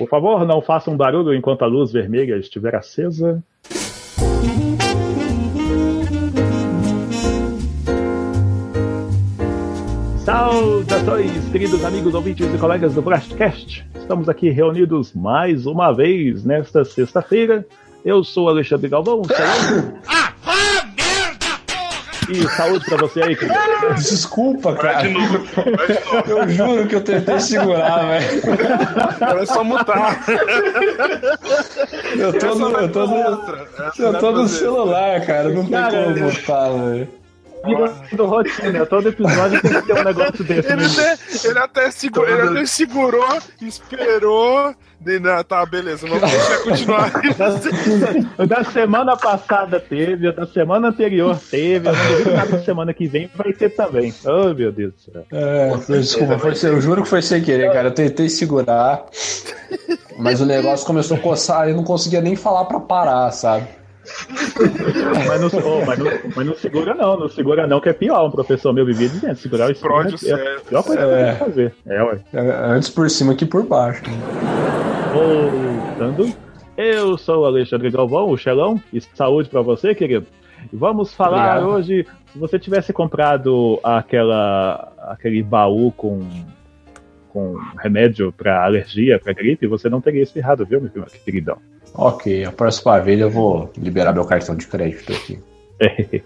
Por favor, não façam barulho enquanto a luz vermelha estiver acesa. Saudações, queridos amigos ouvintes e colegas do Blastcast. Estamos aqui reunidos mais uma vez nesta sexta-feira. Eu sou Alexandre Galvão. Ah, vá merda, porra! E saúde pra você aí, querido. Desculpa, Vai cara. de novo, vai de novo. Eu juro que eu tentei segurar, velho. Agora é só mutar. Eu tô Essa no, vai eu tô pra no, eu vai tô no celular, cara. Não tem Cara, como botar, velho. Virando rotina, todo episódio tem que ter um negócio desse. Ele mesmo. até, ele até, segurou, ele até segurou, esperou. Não, tá, beleza, vamos deixar continuar. O da semana passada teve, o da semana anterior teve, que semana que vem vai ter também. Oh, meu Deus do céu. É, desculpa, foi eu juro que foi sem querer, cara. Eu tentei segurar, mas o negócio começou a coçar e eu não conseguia nem falar pra parar, sabe? Mas não, oh, mas, não, mas não segura não, não segura não, que é pior. Um professor meu vivia dizendo, segurar o espirro Prode o é a pior coisa que É. tem que fazer. É, ué. Antes por cima que por baixo. Voltando, eu sou o Alexandre Galvão, o Xelão, e saúde pra você, querido. E vamos falar Obrigado. hoje, se você tivesse comprado aquela, aquele baú com, com remédio pra alergia, pra gripe, você não teria espirrado, viu, meu queridão? Ok, a próxima vez eu vou liberar meu cartão de crédito aqui.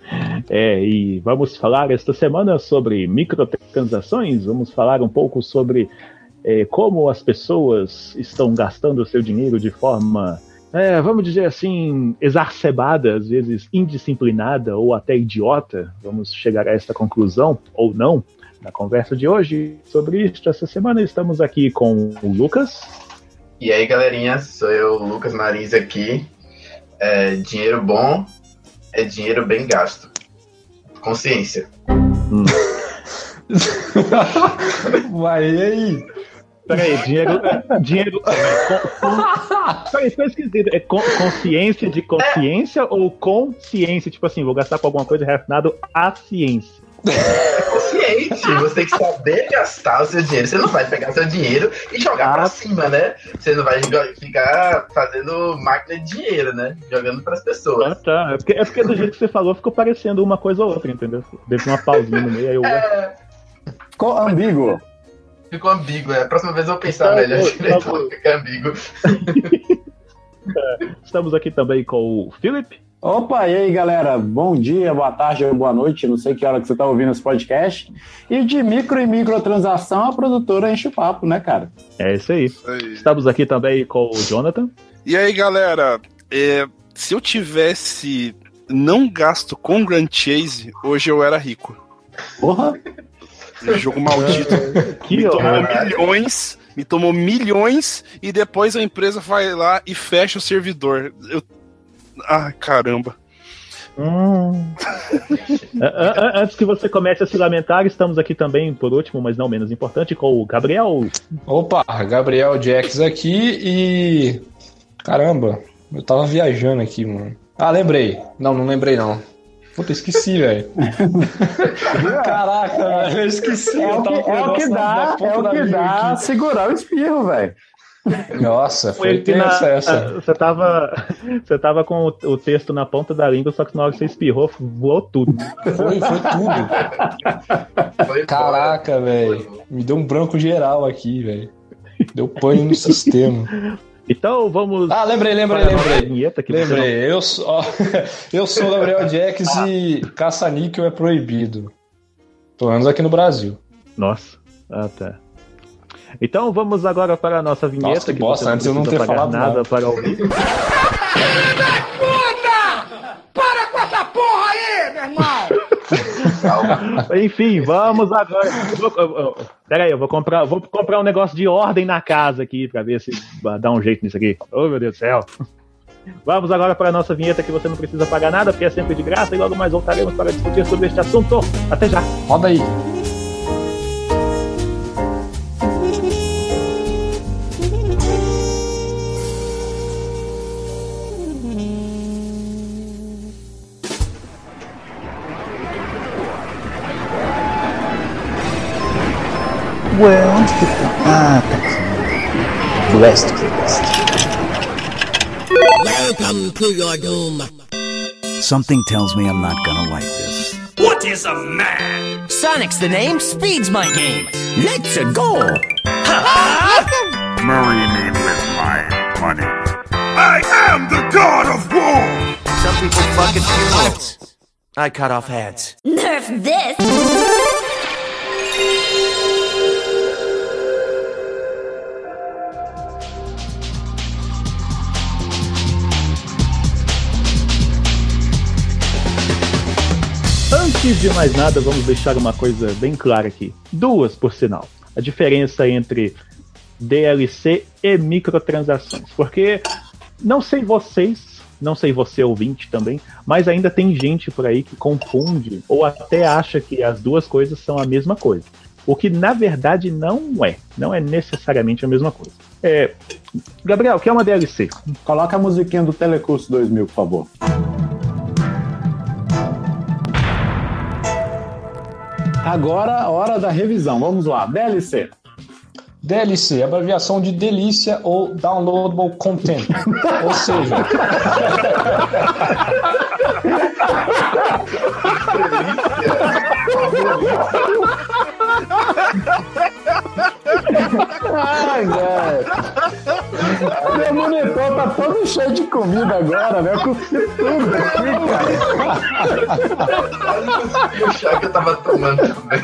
É, e vamos falar esta semana sobre microtransações, vamos falar um pouco sobre é, como as pessoas estão gastando o seu dinheiro de forma, é, vamos dizer assim, exacerbada, às vezes indisciplinada ou até idiota. Vamos chegar a esta conclusão, ou não, na conversa de hoje. Sobre isto, essa semana estamos aqui com o Lucas. E aí, galerinha, sou eu, Lucas Marins aqui. É, dinheiro bom é dinheiro bem gasto. Consciência. Vai, e aí? Peraí, dinheiro. dinheiro com, com, peraí, ficou esquisito. É con- consciência de consciência ou consciência? Tipo assim, vou gastar com alguma coisa relacionada à ciência. Consciente. Você tem que saber gastar o seu dinheiro. Você não vai pegar seu dinheiro e jogar pra Ah. cima, né? Você não vai ficar fazendo máquina de dinheiro, né? Jogando pras Ah, pessoas. tá. É porque, é porque do jeito que você falou ficou parecendo uma coisa ou outra, entendeu? Deve uma pausinha no meio, aí eu. É, Ficou ambíguo. ficou ambíguo. É. A próxima vez eu vou pensar Tá melhor tá no que é ambíguo. Estamos aqui também com o Philip. Opa, e aí galera, bom dia, boa tarde ou boa noite, não sei que hora que você tá ouvindo esse podcast. E de micro e microtransação, a produtora enche o papo, né, cara? É isso aí. Aí. Estamos aqui também com o Jonathan. E aí, galera, é, se eu tivesse não gasto com Grand Chase, hoje eu era rico. Porra, Esse jogo maldito. Que me tomou milhões, me tomou milhões e depois a empresa vai lá e fecha o servidor. Eu... Ah, caramba. Hum. Antes que você comece a se lamentar, estamos aqui também, por último, mas não menos importante, com o Gabriel. Opa, Gabriel Jax aqui e. Caramba, eu tava viajando aqui, mano. Ah, lembrei. Não, não lembrei não. Puta, esqueci, velho. Caraca, velho, eu esqueci. é eu o que, tava com é o que dá, é o que dá aqui. segurar o espirro, velho. Nossa, foi tensa essa. Você tava, você tava com o, o texto na ponta da língua, só que na hora que você espirrou, voou tudo. Foi, foi tudo. Foi Caraca, velho. Me deu um branco geral aqui, velho. Deu pane no sistema. Então vamos. Ah, lembrei, lembrei, lembrei. vinheta que você não- Lembrei, eu sou, ó, eu sou o Gabriel Jax e caça-níquel é proibido. Pelo menos aqui no Brasil. Nossa. Ah, tá. Então vamos agora para a nossa vinheta. Nossa, que bosta, você antes eu não precisa ter pagar falado nada nada. para ouvir. Para com essa porra aí, meu irmão! Enfim, vamos agora. Vou- eu- Pera aí, eu vou comprar, vou comprar um negócio de ordem na casa aqui para ver se dá um jeito nisso aqui. Oh, meu Deus do céu. Vamos agora para a nossa vinheta que você não precisa pagar nada, porque é sempre de graça, e logo mais voltaremos para discutir sobre este assunto. Até já! Roda aí. Ué, onde que tá? Ah, tá aqui. West Coast. Welcome to your doom. Something tells me I'm not gonna like this. What is a man? Sonic's the name, speed's my game. Let's -a go. Marry me with my money. I am the god of war. Some people fuck at. I cut off heads. Nerf this! Antes de mais nada, vamos deixar uma coisa bem clara aqui. Duas, por sinal. A diferença entre DLC e microtransações. Porque não sei vocês, não sei você ouvinte também, mas ainda tem gente por aí que confunde ou até acha que as duas coisas são a mesma coisa. O que na verdade não é. Não é necessariamente a mesma coisa. É, Gabriel, o que é uma DLC? Coloca a musiquinha do Telecurso 2000, por favor. Agora, hora da revisão. Vamos lá. DLC. DLC, abreviação de delícia ou downloadable content. ou seja, Ai, velho. Meu monitor tá todo cheio de comida agora, velho. Eu cuspi tudo aqui, E o chá que eu tava tomando também.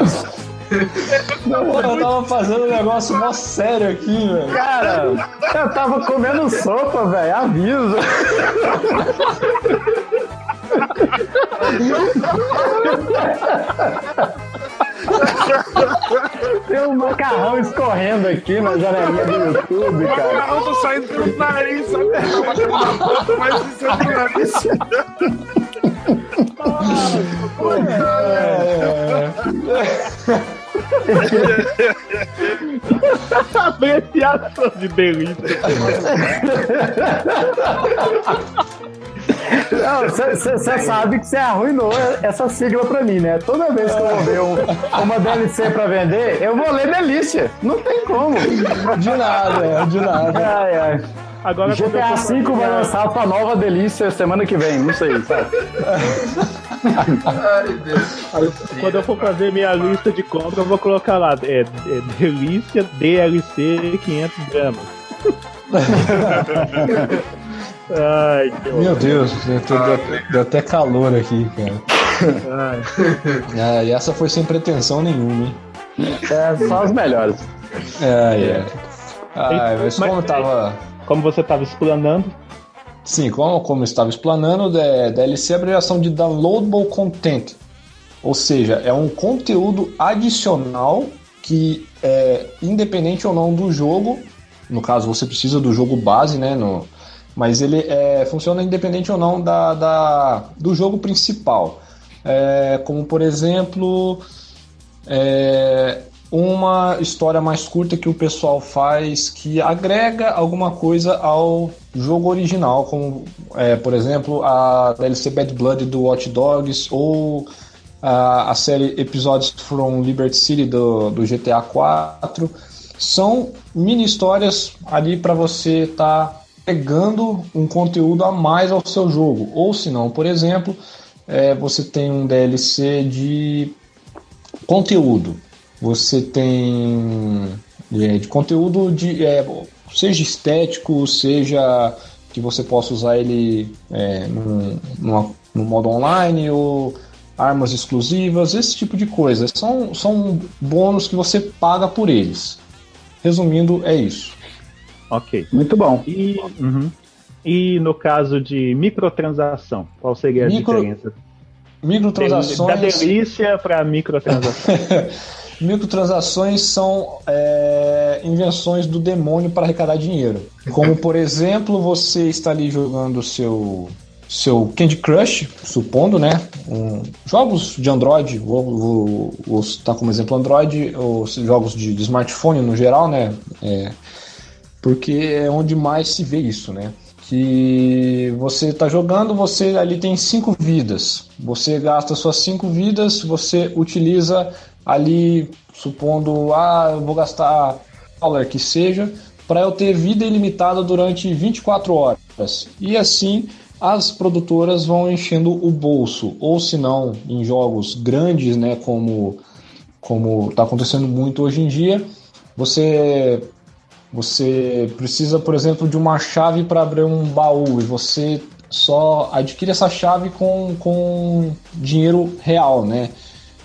Pô, eu tava fazendo um negócio mó sério aqui, velho. cara. Eu tava comendo sopa, velho. Aviso. Tem um macarrão escorrendo aqui na janelinha do YouTube, cara. macarrão tá saindo pelo nariz, sabe? Tá batendo na boca, mas isso é pelo nariz. Apreciação de delícia. Você sabe que você arruinou essa sigla pra mim, né? Toda vez que eu vou ver um- uma DLC pra vender, eu vou ler delícia. Não tem como. De nada, é, de nada. Ai, ai. Agora GTA V vai lançar a sua nova delícia semana que vem, não sei, sabe? Ai, Deus. Quando eu for fazer minha lista de compras, eu vou colocar lá, é, é delícia DLC 500 gramas. Ai, que Meu Deus, deu, deu- deu até calor aqui, cara. Ah, e essa foi sem pretensão nenhuma, hein? É só os melhores. É, é. Ah, mas Mas- como tava. Como você estava explanando, Sim, como, como eu estava explanando, é, DLC é a abreviação de Downloadable Content. Ou seja, é um conteúdo adicional que é independente ou não do jogo. No caso, você precisa do jogo base, né? No, mas ele é, funciona independente ou não da, da- do jogo principal. É, como, por exemplo, é, uma história mais curta que o pessoal faz que agrega alguma coisa ao jogo original, como, é, por exemplo, a DLC Bad Blood do Watch Dogs ou a, a série Episódios from Liberty City do, do GTA 4. São mini histórias ali para você estar tá pegando um conteúdo a mais ao seu jogo. Ou se não, por exemplo, é, você tem um DLC de conteúdo. Você tem é, de conteúdo de é, seja estético, seja que você possa usar ele é, no, no, no modo online ou armas exclusivas, esse tipo de coisa. São, são bônus que você paga por eles. Resumindo, é isso. Ok. Muito bom. E, uhum. e no caso de microtransação, qual seria a Micro- diferença? Da Microtransações. delícia para microtransação. Microtransações são é, invenções do demônio para arrecadar dinheiro. Como, por exemplo, você está ali jogando seu, seu Candy Crush, supondo, né? Um- jogos de Android, vou, vou, vou citar como exemplo Android, ou jogos de, de smartphone no geral, né? É, porque é onde mais se vê isso, né? Que você está jogando, você ali tem cinco vidas. Você gasta suas cinco vidas, você utiliza ali, supondo, ah, eu vou gastar dólar que seja, para eu ter vida ilimitada durante 24 horas. E assim as produtoras vão enchendo o bolso, ou se não, em jogos grandes, né, como como está acontecendo muito hoje em dia, você você precisa, por exemplo, de uma chave para abrir um baú e você só adquire essa chave com, com dinheiro real, né?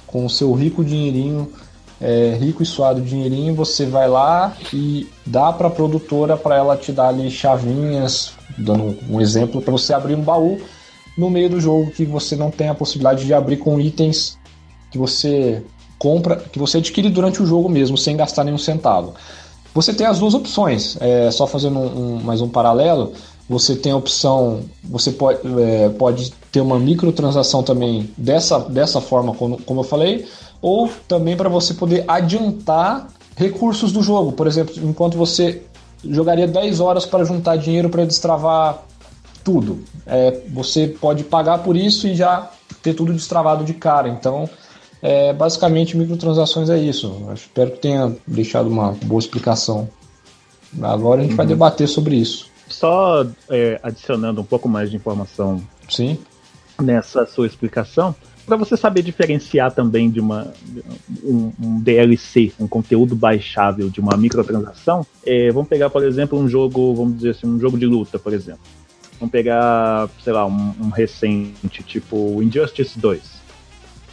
Com o seu rico dinheirinho, é, rico e suado dinheirinho, você vai lá e dá para a produtora para ela te dar ali chavinhas, dando um exemplo, para você abrir um baú no meio do jogo que você não tem a possibilidade de abrir com itens que você compra, que você adquire durante o jogo mesmo, sem gastar nenhum centavo. Você tem as duas opções, é, só fazendo um, um, mais um paralelo, você tem a opção, você pode, é, pode ter uma microtransação também dessa, dessa forma, como, como eu falei, ou também para você poder adiantar recursos do jogo. Por exemplo, enquanto você jogaria 10 horas para juntar dinheiro para destravar tudo, é, você pode pagar por isso e já ter tudo destravado de cara. Então, é, basicamente, microtransações é isso. Eu espero que tenha deixado uma boa explicação. Agora a gente uhum. vai debater sobre isso. Só é, adicionando um pouco mais de informação Sim. nessa sua explicação, para você saber diferenciar também de uma um, um, DLC, um conteúdo baixável de uma microtransação, é, vamos pegar, por exemplo, um jogo, vamos dizer assim, um jogo de luta, por exemplo. Vamos pegar, sei lá, um, um recente, tipo Injustice 2.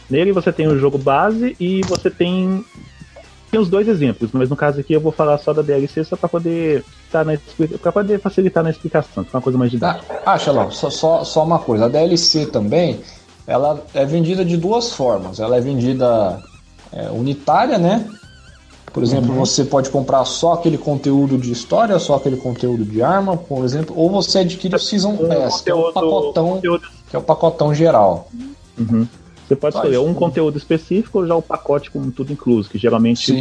Nele você tem o jogo base e você tem, tem os dois exemplos, mas no caso aqui eu vou falar só da DLC só para poder tá para poder facilitar na explicação, ficar uma coisa mais didática. Ah, Xalão, só, só, só uma coisa, a DLC também, ela é vendida de duas formas. Ela é vendida é, unitária, né? Por exemplo, uhum. você pode comprar só aquele conteúdo de história, só aquele conteúdo de arma, por exemplo, ou você adquire o Season Pass, que é o pacotão, conteúdo. que é o pacotão geral. Uhum. Você pode escolher um conteúdo específico ou já o pacote com tudo incluso, que geralmente,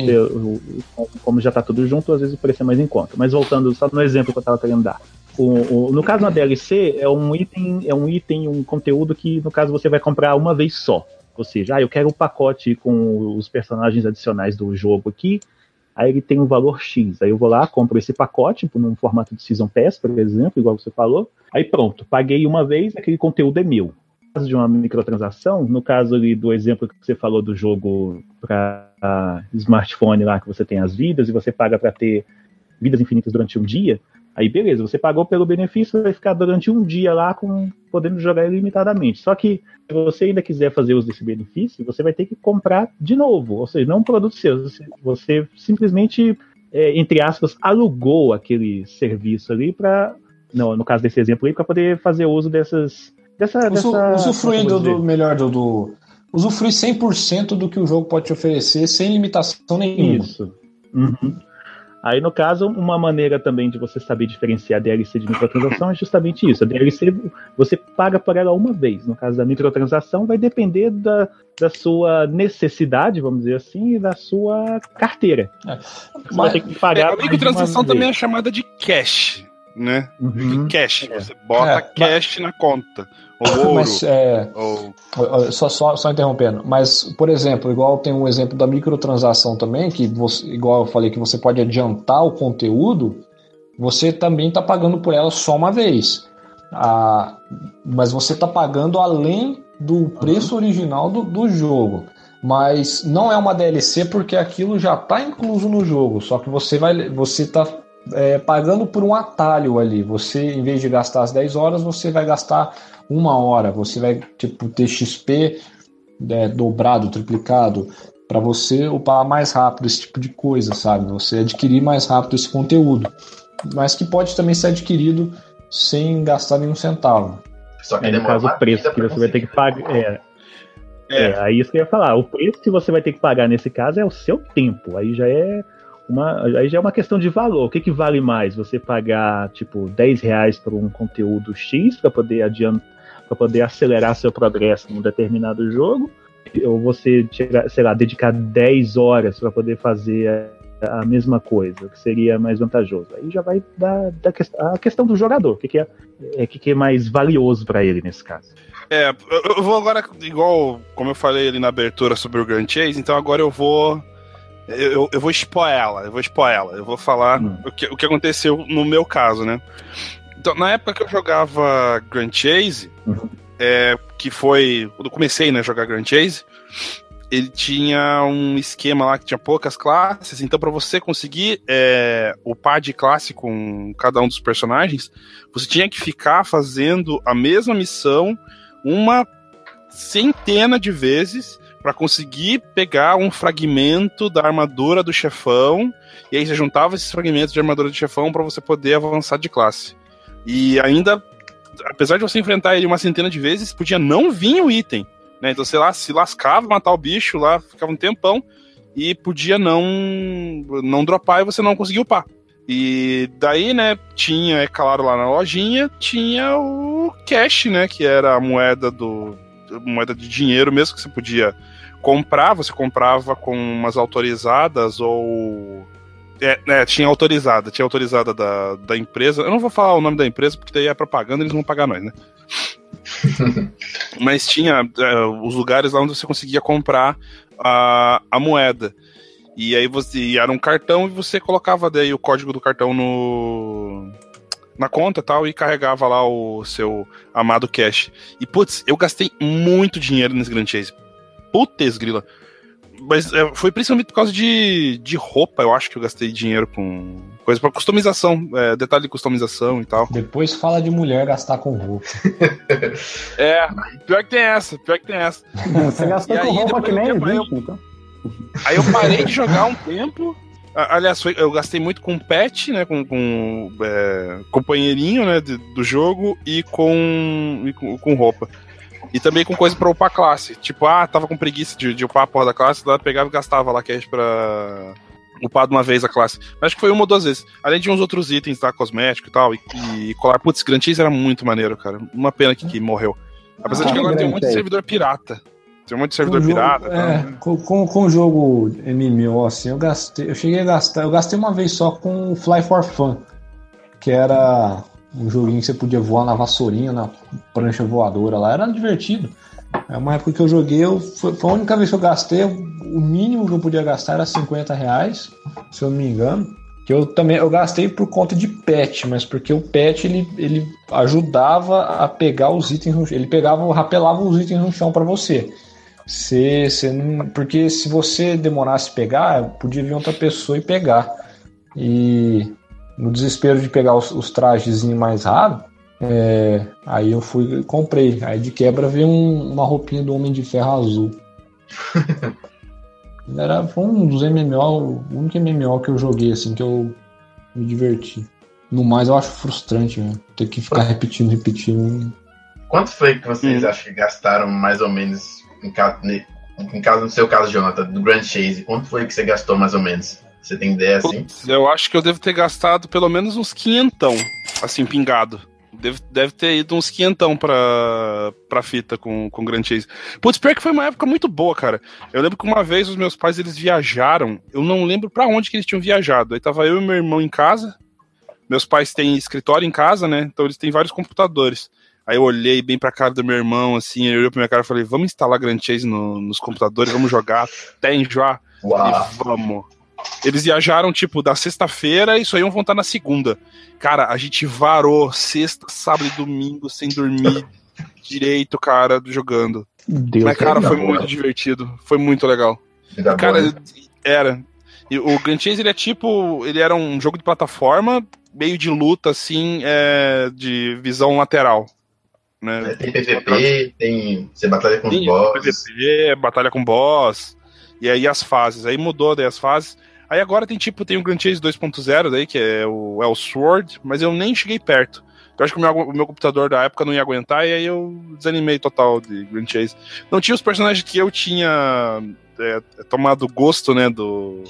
como já está tudo junto, às vezes o preço é mais em conta. Mas voltando só no exemplo que eu estava querendo dar. O, no caso da DLC, é um item, é um item, um conteúdo que, no caso, você vai comprar uma vez só. Ou seja, ah, eu quero o pacote com os personagens adicionais do jogo aqui, aí ele tem um valor X. Aí eu vou lá, compro esse pacote num formato de Season Pass, por exemplo, igual você falou. Aí pronto, paguei uma vez, aquele conteúdo é meu caso de uma microtransação, no caso ali do exemplo que você falou do jogo para smartphone lá, que você tem as vidas e você paga para ter vidas infinitas durante um dia, aí beleza, você pagou pelo benefício, vai ficar durante um dia lá com podendo jogar ilimitadamente. Só que se você ainda quiser fazer uso desse benefício, você vai ter que comprar de novo, ou seja, não um produto seu, você simplesmente, é, entre aspas, alugou aquele serviço ali para, no caso desse exemplo aí, para poder fazer uso dessas Dessa, dessa, usufruindo do melhor do, do usufruir 100% do que o jogo pode te oferecer sem limitação nenhuma. Isso. Uhum. Aí, no caso, uma maneira também de você saber diferenciar DLC de microtransação é justamente isso. A DLC você paga por ela uma vez. No caso da microtransação, vai depender da, da sua necessidade, vamos dizer assim, e da sua carteira. É. Você Mas, vai ter que pagar. É, a microtransação também é chamada de cash, né? Uhum. Cash. É. Você bota é, cash mas... na conta. Ou ouro. Mas, é, ou... Só, só, só interrompendo, mas, por exemplo, igual tem um exemplo da microtransação também, que você, igual eu falei, que você pode adiantar o conteúdo, você também está pagando por ela só uma vez. Ah, mas você está pagando além do preço original do, do jogo. Mas não é uma DLC porque aquilo já está incluso no jogo. Só que você vai, você está é, pagando por um atalho ali. Você, em vez de gastar as 10 horas, você vai gastar uma hora, você vai tipo ter XP é, dobrado, triplicado, para você upar mais rápido esse tipo de coisa, sabe? Você adquirir mais rápido esse conteúdo, mas que pode também ser adquirido sem gastar nenhum centavo. Só que é, no caso o preço que você vai ter que pagar. É, é. é, aí isso que eu ia falar. O preço que você vai ter que pagar nesse caso é o seu tempo. Aí já é uma, aí já é uma questão de valor. O que, que vale mais? Você pagar, tipo, 10 reais por um conteúdo X para poder adiantar, para poder acelerar seu progresso num determinado jogo, ou você, sei lá, dedicar 10 horas para poder fazer a, a, mesma coisa, que seria mais vantajoso. Aí já vai dar, da a questão do jogador, o que, que, é, é, que, que é mais valioso para ele nesse caso. É, eu vou agora, igual como eu falei ali na abertura sobre o Grand Chase, então agora eu vou Eu, eu vou expor ela, eu vou expor ela. Eu vou falar Hum. o, que, o que aconteceu no meu caso, né? Então, na época que eu jogava Grand Chase, Uhum. é, que foi. Quando eu comecei né, a jogar Grand Chase, ele tinha um esquema lá que tinha poucas classes, então para você conseguir é, upar de classe com cada um dos personagens, você tinha que ficar fazendo a mesma missão uma centena de vezes para conseguir pegar um fragmento da armadura do chefão, e aí você juntava esses fragmentos de armadura do chefão para você poder avançar de classe. E ainda, apesar de você enfrentar ele uma centena de vezes, podia não vir o item. Né? Então, sei lá, se lascava, matar o bicho lá, ficava um tempão, e podia não, não dropar e você não conseguia upar. E daí, né, tinha, é claro, lá na lojinha, tinha o cash, né, que era a moeda do moeda de dinheiro mesmo que você podia comprar, você comprava com umas autorizadas ou é, é, tinha autorizada, tinha autorizada da, da empresa. Eu não vou falar o nome da empresa porque daí é propaganda, eles vão pagar nós, né? Mas tinha é, os lugares lá onde você conseguia comprar a, a moeda. E aí você e era um cartão e você colocava daí o código do cartão no na conta e tal e carregava lá o seu amado cash. E putz, eu gastei muito dinheiro nesse Grand Chase. Putz, grila. Mas é, foi principalmente por causa de, de roupa, eu acho que eu gastei dinheiro com coisa pra customização, é, detalhe de customização e tal. Depois fala de mulher gastar com roupa. É, pior que tem essa, pior que tem essa. Você gastou E com aí, roupa depois que nem tempo, aí eu- existe, então. Aí eu parei de jogar um tempo. Aliás, foi- eu gastei muito com pet, né? Com, com é, companheirinho né, de- do jogo e com, e com, com roupa. E também com coisa pra upar classe. Tipo, ah, tava com preguiça de, de upar a porra da classe, daí eu pegava e gastava lá cash pra upar de uma vez a classe. Mas acho que foi uma ou duas vezes. Além de uns outros itens lá, cosmético e tal, e, e colar. Putz, Grand Chase era muito maneiro, cara. Uma pena que, que morreu. Apesar de que Ah, agora tem um monte de servidor pirata. Tem um monte de servidor Com jogo- pirata. tá? é, com, com, com o jogo MMO, assim, eu gastei. Eu cheguei a gastar. Eu gastei uma vez só com o Fly for Fun. Que era um joguinho que você podia voar na vassourinha, na prancha voadora lá. Era divertido. É uma época que eu joguei, eu, foi, foi a única vez que eu gastei. O mínimo que eu podia gastar era 50 reais, se eu não me engano. Que eu também eu gastei por conta de pet, mas porque o pet ele, ele ajudava a pegar os itens, no- ele pegava, rapelava os itens no chão para você. Você, você não, porque se você demorasse pegar, podia vir outra pessoa e pegar. E no desespero de pegar os, os trajezinhos mais raros, é, aí eu fui e comprei. Aí de quebra veio um- uma roupinha do Homem de Ferro azul. Era, foi um dos MMO, o único MMO que eu joguei assim que eu me diverti. No mais eu acho frustrante, né? Ter que ficar repetindo, repetindo. Quanto foi que vocês acham que gastaram mais ou menos em caso, em caso no seu caso, Jonathan, do Grand Chase? Quanto foi que você gastou mais ou menos? Você tem ideia assim? Eu acho que eu devo ter gastado pelo menos uns quinhentão, assim, pingado. Deve, deve ter ido uns quinhentão pra, pra fita com, com Grand Chase. Putz, pior que foi uma época muito boa, cara. Eu lembro que uma vez os meus pais, eles viajaram, eu não lembro pra onde que eles tinham viajado. Aí tava eu e meu irmão em casa, meus pais têm escritório em casa, né, então eles têm vários computadores. Aí eu olhei bem pra cara do meu irmão, assim, ele olhou pra minha cara e falei, vamos instalar Grand Chase no- nos computadores, vamos jogar até enjoar. Uau! E vamos. Eles viajaram, tipo, da sexta-feira e só iam voltar na segunda. Cara, a gente varou sexta, sábado e domingo sem dormir direito, cara, jogando. Deus Mas, cara, é foi bom. muito divertido. Foi muito legal. Cara, boa. era. E o Grand Chase, ele é tipo. Ele era um jogo de plataforma, meio de luta, assim, é, de visão lateral. Né? Tem PVP, tem. Você batalha com os Sim, boss. PVP, batalha com boss. E aí as fases. Aí mudou daí as fases. Aí agora tem tipo, tem o Grand Chase 2.0 daí, que é o, é o Sword, mas eu nem cheguei perto. Eu acho que o meu, o meu computador da época não ia aguentar, e aí eu desanimei total de Grand Chase. Não tinha os personagens que eu tinha é, tomado gosto, né, do,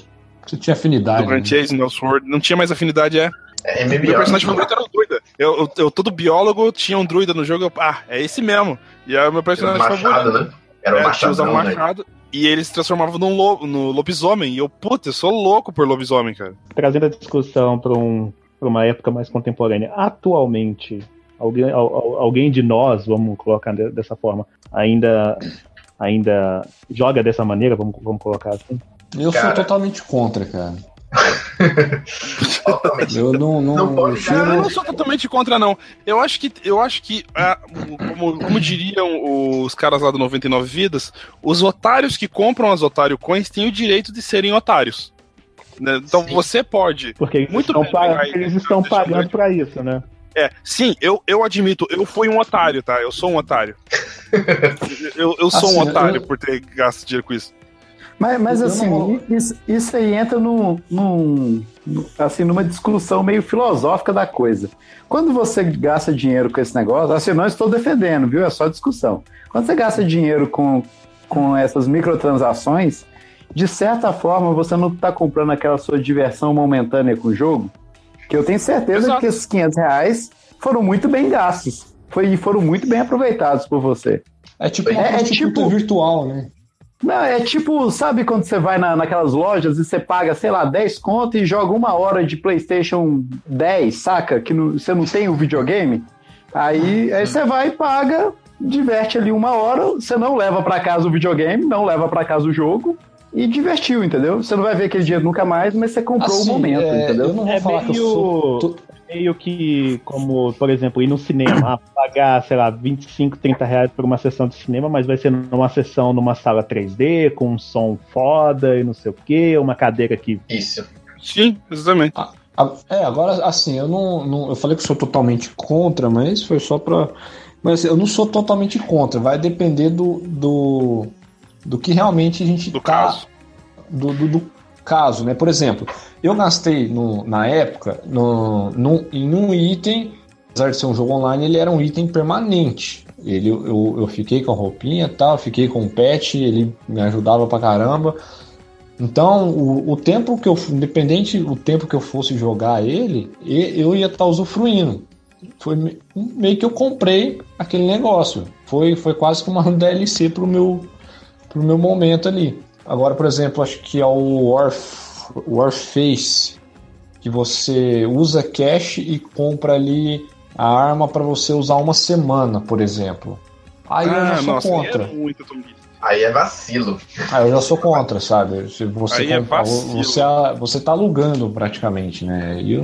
Você tinha afinidade. do Grand né? Chase, no Sword. Não tinha mais afinidade, é. É Meu MMO. personagem favorito era o druida. Eu, eu, eu todo biólogo, tinha um druida no jogo, eu, ah, é esse mesmo. E aí o meu Era o personagem machado, favorito. né? Era o É, tinha usado machadão, né? E ele se transformava num lo, no lobisomem. E eu, puta, eu sou louco por lobisomem, cara. Trazendo a discussão para um, pra uma época mais contemporânea. Atualmente, alguém, al- al- alguém de nós, vamos colocar de- dessa forma, ainda, ainda joga dessa maneira, vamos, vamos colocar assim? Eu Cara. sou totalmente contra, cara. Eu não, não, Não pode eu Eu cheiro- não sou totalmente contra, não. Eu acho que, eu acho que ah, como, como diriam os caras lá do 99 Vidas, os otários que compram as Otário Coins têm o direito de serem otários. né? Então Sim. você pode. Porque eles Muito estão, bem, pa- aí, eles estão eu pagando pra isso, né? É, sim, eu, eu admito, eu fui um otário, tá? Eu sou um otário. Eu, eu sou um Assim, otário eu- por ter gasto dinheiro com isso. Mas, mas assim, não- isso, isso aí entra num, num- assim, numa discussão meio filosófica da coisa. Quando você gasta dinheiro com esse negócio, assim, não estou defendendo, viu? É só discussão. Quando você gasta dinheiro com, com essas microtransações, de certa forma você não está comprando aquela sua diversão momentânea com o jogo, que eu tenho certeza Exato. que esses 500 reais foram muito bem gastos. Foi, e foram muito bem aproveitados por você. É tipo uma É- é tipo- virtual, né? Não, é tipo, sabe quando você vai na, naquelas lojas e você paga, sei lá, 10 conto e joga uma hora de PlayStation 10, saca? Que não- você não tem o videogame? Aí, aí você vai e paga, diverte ali uma hora, você não leva pra casa o videogame, não leva pra casa o jogo e divertiu, entendeu? Você não vai ver aquele dinheiro nunca mais, mas você comprou Assim, o momento, é, entendeu? Eu não vou É falar que eu meio- sou. to- Meio que, como, por exemplo, ir no cinema, ah, pagar, sei lá, 25, 30 reais por uma sessão de cinema, mas vai ser numa sessão numa sala 3D, com um som foda e não sei o quê, uma cadeira que. Isso. Sim, exatamente. A- É, agora, assim, eu não, não- Eu falei que sou totalmente contra, mas foi só pra. Mas assim, eu não sou totalmente contra. Vai depender do. do, do que realmente a gente Do tá. caso. Do, do, do caso, né? Por exemplo, eu gastei no, na época no, num- em um item, apesar de ser um jogo online, ele era um item permanente. Ele, eu, eu fiquei com a roupinha e tal, fiquei com o pet, ele me ajudava pra caramba. Então, o, o tempo que eu, independente do tempo que eu fosse jogar ele, eu ia estar usufruindo. Foi me- meio que eu comprei aquele negócio. Foi, foi quase que uma DLC pro meu, pro meu momento ali. Agora, por exemplo, acho que é o Warf, Warface, que você usa cash e compra ali a arma para você usar uma semana, por exemplo. Aí eu já ah, sou nossa, contra. é muito tumbista. Aí é vacilo. Ah, eu já sou contra, sabe? Se você Aí é compra- vacilo. você, você tá alugando praticamente, né? E eu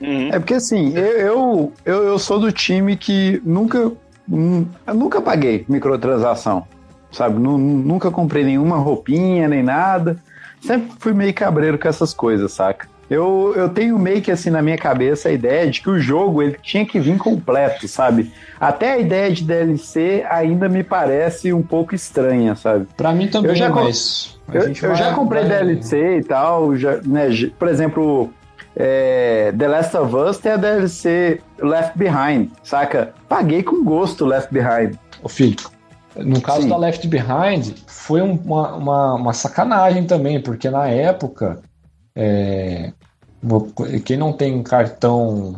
Uhum. É porque assim, eu, eu, eu, sou do time que nunca, hum, eu nunca paguei microtransação, sabe? Nu- nunca comprei nenhuma roupinha, nem nada. Sempre fui meio cabreiro com essas coisas, saca? Eu, eu tenho meio que assim na minha cabeça a ideia de que o jogo ele tinha que vir completo, sabe? Até a ideia de DLC ainda me parece um pouco estranha, sabe? Pra mim também, Eu já com- mas. Eu, eu já comprei vai- DLC e tal, já, né, por exemplo, é, The Last of Us tem a DLC Left Behind, saca? Paguei com gosto Left Behind. Ô, filho, no caso Sim. da Left Behind, foi um- uma, uma, uma sacanagem também, porque na época, é, quem não tem cartão,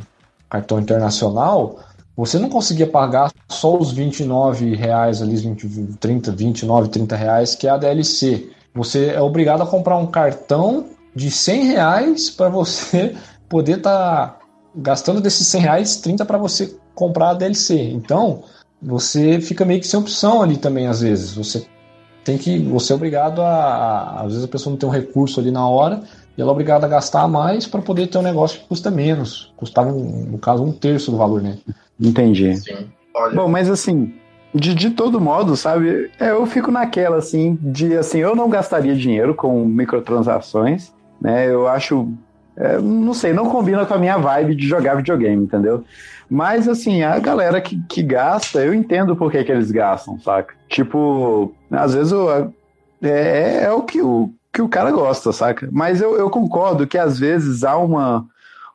cartão internacional, você não conseguia pagar só os 29 reais ali, 20, 30, 29, 30 reais, que é a DLC. Você é obrigado a comprar um cartão de 100 reais para você poder estar gastando desses 100 reais, 30 para você comprar a DLC. Então, você fica meio que sem opção ali também, às vezes. Você tem que. Você é obrigado a. a- às vezes a pessoa não tem um recurso ali na hora e ela é obrigada a gastar mais para poder ter um negócio que custa menos. Custava, um- no caso, um terço do valor, né? Entendi. Sim. Olha, Bom, mas assim, de, de todo modo, sabe, é, eu fico naquela, assim, de, assim, eu não gastaria dinheiro com microtransações, né, eu acho, é, não sei, não combina com a minha vibe de jogar videogame, entendeu? Mas, assim, a galera que, que gasta, eu entendo por que, que eles gastam, saca? Tipo, às vezes eu, é, é o que o, que o cara gosta, saca? Mas eu, eu concordo que às vezes há uma,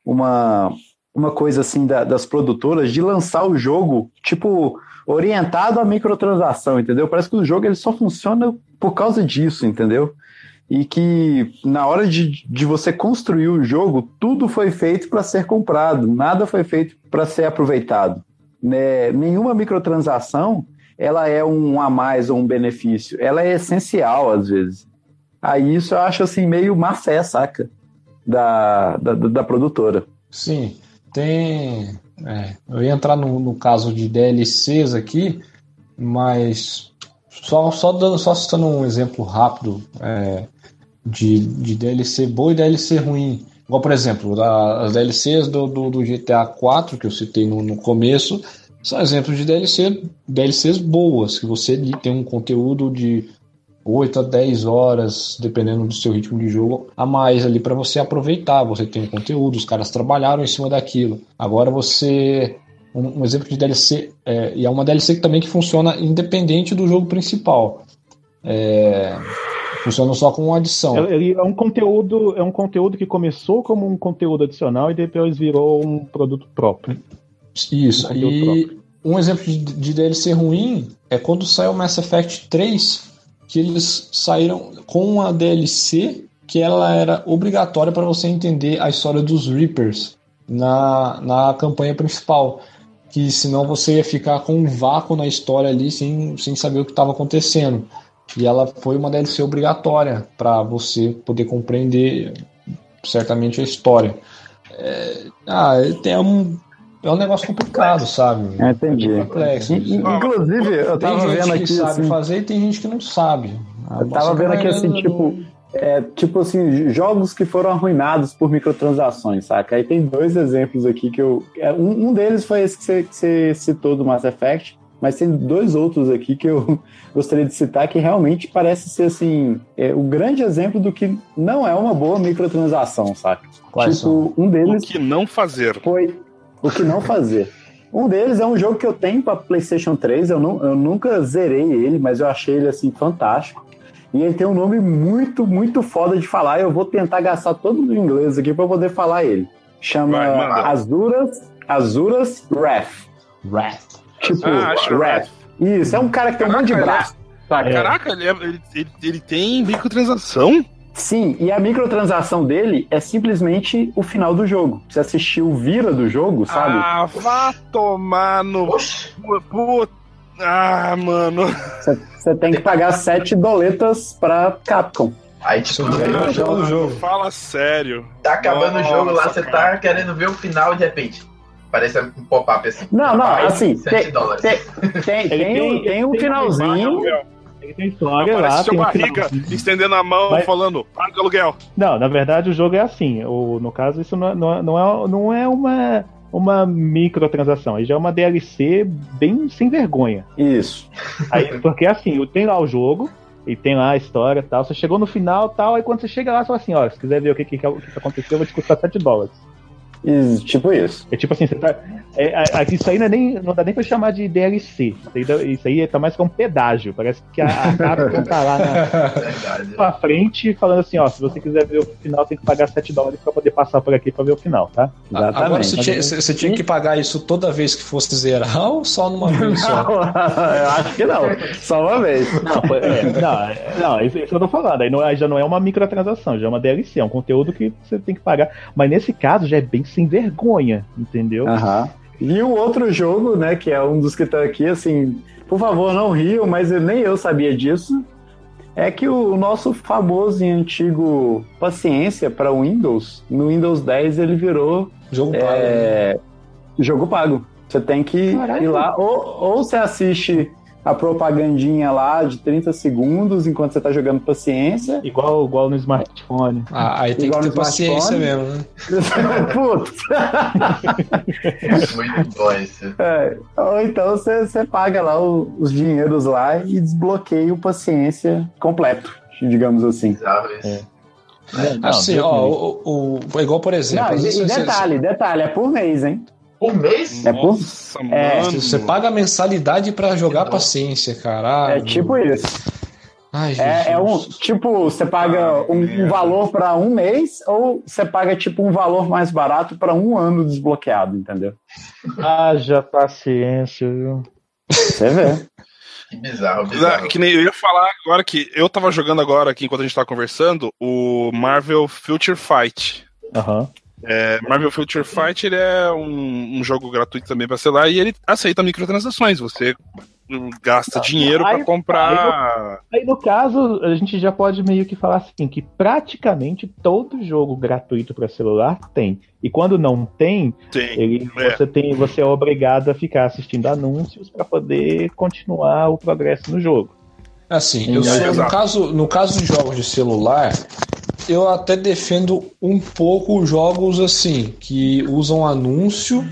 uma, uma coisa assim da- das produtoras de lançar o jogo, tipo, orientado à microtransação, entendeu? Parece que o jogo ele só funciona por causa disso, entendeu? E que na hora de, de você construir o jogo, tudo foi feito para ser comprado, nada foi feito para ser aproveitado. Né? Nenhuma microtransação ela é um a mais ou um benefício, ela é essencial às vezes. Aí isso eu acho assim meio má fé, saca? Da, da, da produtora. Sim, tem. é, eu ia entrar no, no caso de DLCs aqui, mas só, só, dando, só citando um exemplo rápido. é, de, de DLC boa e DLC ruim. Igual, por exemplo, as DLCs do, do, do GTA 4, que eu citei no, no começo, são exemplos de DLC, DLCs boas, que você tem um conteúdo de 8 a 10 horas, dependendo do seu ritmo de jogo, a mais ali para você aproveitar. Você tem um conteúdo, os caras trabalharam em cima daquilo. Agora você. Um, um exemplo de DLC, é, e é uma DLC também que funciona independente do jogo principal. É, funciona só com uma adição. Ele é um conteúdo, é um conteúdo que começou como um conteúdo adicional e depois virou um produto próprio. Isso. Um E um exemplo de, de DLC ruim é quando saiu o Mass Effect 3, que eles saíram com uma DLC que ela era obrigatória para você entender a história dos Reapers na, na campanha principal. Que senão você ia ficar com um vácuo na história ali sem, sem saber o que estava acontecendo. E ela foi uma DLC obrigatória para você poder compreender certamente a história. É, ah, tem um, é um negócio complicado, sabe? Eu entendi. Complexo. In- in- Inclusive, eu Tem tava gente vendo que aqui. sabe assim, fazer e tem gente que não sabe. Eu tava vendo aqui assim, tipo, é, tipo assim, jogos que foram arruinados por microtransações, saca? Aí tem dois exemplos aqui que eu. é, Um, um deles foi esse que você, que você citou do Mass Effect, mas tem dois outros aqui que eu gostaria de citar que realmente parece ser assim, é, o grande exemplo do que não é uma boa microtransação, saca? Quais tipo, um O deles que não fazer? foi o que não fazer. Um deles é um jogo que eu tenho para PlayStation 3, eu, nu- eu nunca zerei ele, mas eu achei ele assim fantástico. E ele tem um nome muito, muito foda de falar. Eu vou tentar gastar todo o inglês aqui para poder falar ele. Chama Vai. Azuras, Azuras Wrath. Wrath. Tipo, Ah, acho Wrath. Isso, é um cara que tem um monte de Caraca, braço. saca? Caraca, ele, é- ele, ele, ele tem microtransação? Sim, e a microtransação dele é simplesmente o final do jogo. Você assistiu o vira do jogo, sabe? Ah, vá tomar no. Puta. Ah, mano. Você tem que pagar sete doletas pra Capcom. aí tipo, Isso é o jogo. Fala sério. tá acabando o jogo lá, Nossa, você tá querendo ver o final de repente. Parece um pop-up assim. Não, não, assim, 7 tem- dólares. tem- Tem, tem, tem- um- um finalzinho. Ele tem história lá, seu tem um barriga finalzinho. estendendo a mão Mas- falando, paga aluguel. Não, na verdade o jogo é assim. O, no caso, isso não é, não é, não é, não é uma, uma microtransação. Aí já é uma DLC bem sem vergonha. Isso. Aí, porque assim, tem lá o jogo, e tem lá a história e tal. Você chegou no final tal, aí quando você chega lá, você fala assim, ó, se quiser ver o que, que, que aconteceu, vai te custar 7 dólares. Tipo isso. É tipo assim, você tá. É, é, é, isso aí não, é nem, não dá nem pra chamar de DLC. Isso aí, isso aí tá mais que um pedágio. Parece que a, a Capcom tá lá na, frente falando assim, ó, se você quiser ver o final, tem que pagar 7 dólares pra poder passar por aqui pra ver o final, tá? Agora você Mas- tinha, você- você tinha que pagar isso toda vez que fosse zerar ou só numa vez só? eu acho que não. Só uma vez. Não, pô, é, não, é, não, isso, isso que eu tô falando. Aí, não, aí já não é uma microtransação, já é uma DLC, é um conteúdo que você tem que pagar. Mas nesse caso já é bem sem vergonha, entendeu? Aham. E o outro jogo, né, que é um dos que tá aqui, assim, por favor, não riam, mas eu- nem eu sabia disso. É que o nosso famoso e antigo paciência para Windows, no Windows 10 ele virou Jogo pago. é, jogo pago. Você tem que Caralho. ir lá, ou, ou você assiste a propagandinha lá de 30 segundos enquanto você tá jogando paciência. Igual, igual no smartphone. Ah, aí tem Igual que no ter paciência mesmo, né? Putz. Muito bom isso. É, ou então você, você paga lá o- os dinheiros lá e desbloqueia o paciência completo, digamos assim. Bizarro isso. Não, assim, ó, o, o- igual por exemplo, Não, e, detalhe, detalhe, é por mês, hein? Um mês? É por- Nossa, é, mano. você paga a mensalidade pra jogar paciência, caralho. É tipo isso. Ai, É, é um, tipo, você paga um, um valor para um mês ou você paga tipo um valor mais barato para um ano desbloqueado, entendeu? Haja paciência, viu? Você vê. Que bizarro, bizarro. Que nem eu ia falar agora que eu tava jogando agora aqui enquanto a gente tava conversando o Marvel Future Fight. Aham. É, Marvel Future Fight ele é um, um jogo gratuito também pra celular e ele aceita microtransações. Você gasta dinheiro Aí- pra comprar. Aí no caso, a gente já pode meio que falar assim, que praticamente todo jogo gratuito para celular tem. E quando não tem, Tem. ele, É. você tem, você é obrigado a ficar assistindo anúncios para poder continuar o progresso no jogo. Assim, eu É, sou, no, caso, no caso de jogos de celular, eu até defendo um pouco jogos assim, que usam anúncio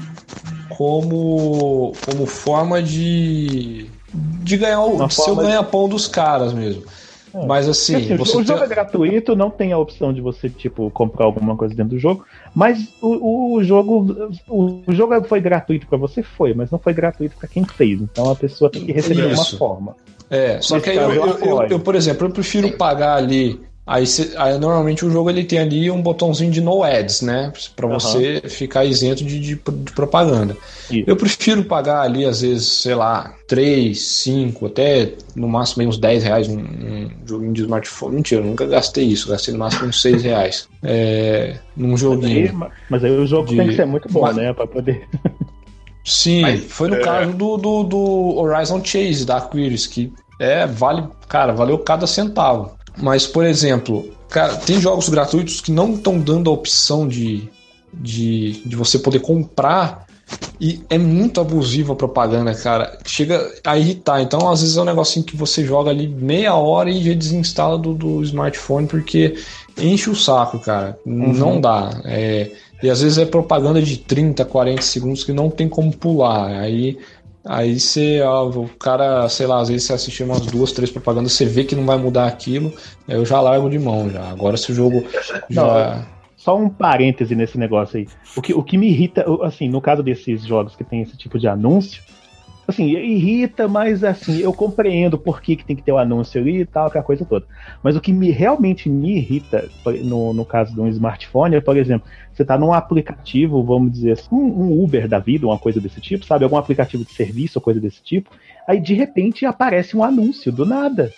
como, como forma de, de ganhar o seu forma de- ganha-pão dos caras mesmo. Mas assim, assim, o jogo tem- é gratuito, não tem a opção de você, tipo, comprar alguma coisa dentro do jogo, mas o, o jogo o, o jogo foi gratuito pra você, foi, mas não foi gratuito pra quem fez. Então a pessoa tem que receber de Isso. uma forma. É, só Nesse que aí eu, caso, eu eu, eu- eu, por exemplo, eu prefiro pagar ali. Aí, cê- aí normalmente o jogo ele tem ali um botãozinho de no ads, né? Pra Aham. você ficar isento de, de- de propaganda. Isso. Eu prefiro pagar ali, às vezes, sei lá, 3, 5, até no máximo uns 10 reais um, um joguinho de smartphone. Mentira, eu nunca gastei isso, gastei no máximo uns 6 reais. É, num Mas aí, joguinho. mas aí o jogo De- tem que ser muito bom, Mas- né? Pra poder. Sim, Mas, foi no é. caso do, do, do Horizon Chase da Aquiris, que é, vale, cara, valeu cada centavo. Mas, por exemplo, cara, tem jogos gratuitos que não estão dando a opção de, de, de você poder comprar e é muito abusiva a propaganda, cara. Chega a irritar. Então, às vezes é um negocinho que você joga ali meia hora e já desinstala do, do smartphone porque enche o saco, cara. Não dá. É, e às vezes é propaganda de 30, 40 segundos que não tem como pular. Aí aí você, ó, o cara, sei lá, às vezes você assistir umas duas, três propagandas, você vê que não vai mudar aquilo, aí eu já largo de mão já. Agora se o jogo já Só um parêntese nesse negócio aí. O que, o que me irrita, assim, no caso desses jogos que tem esse tipo de anúncio, assim, irrita, mas assim, eu compreendo por que, que tem que ter o anúncio ali e tal, aquela coisa toda. Mas o que me realmente me irrita, no, no caso de um smartphone, é, por exemplo, você tá num aplicativo, vamos dizer assim, um, um Uber da vida, uma coisa desse tipo, sabe? Algum aplicativo de serviço ou coisa desse tipo. Aí de repente aparece um anúncio do nada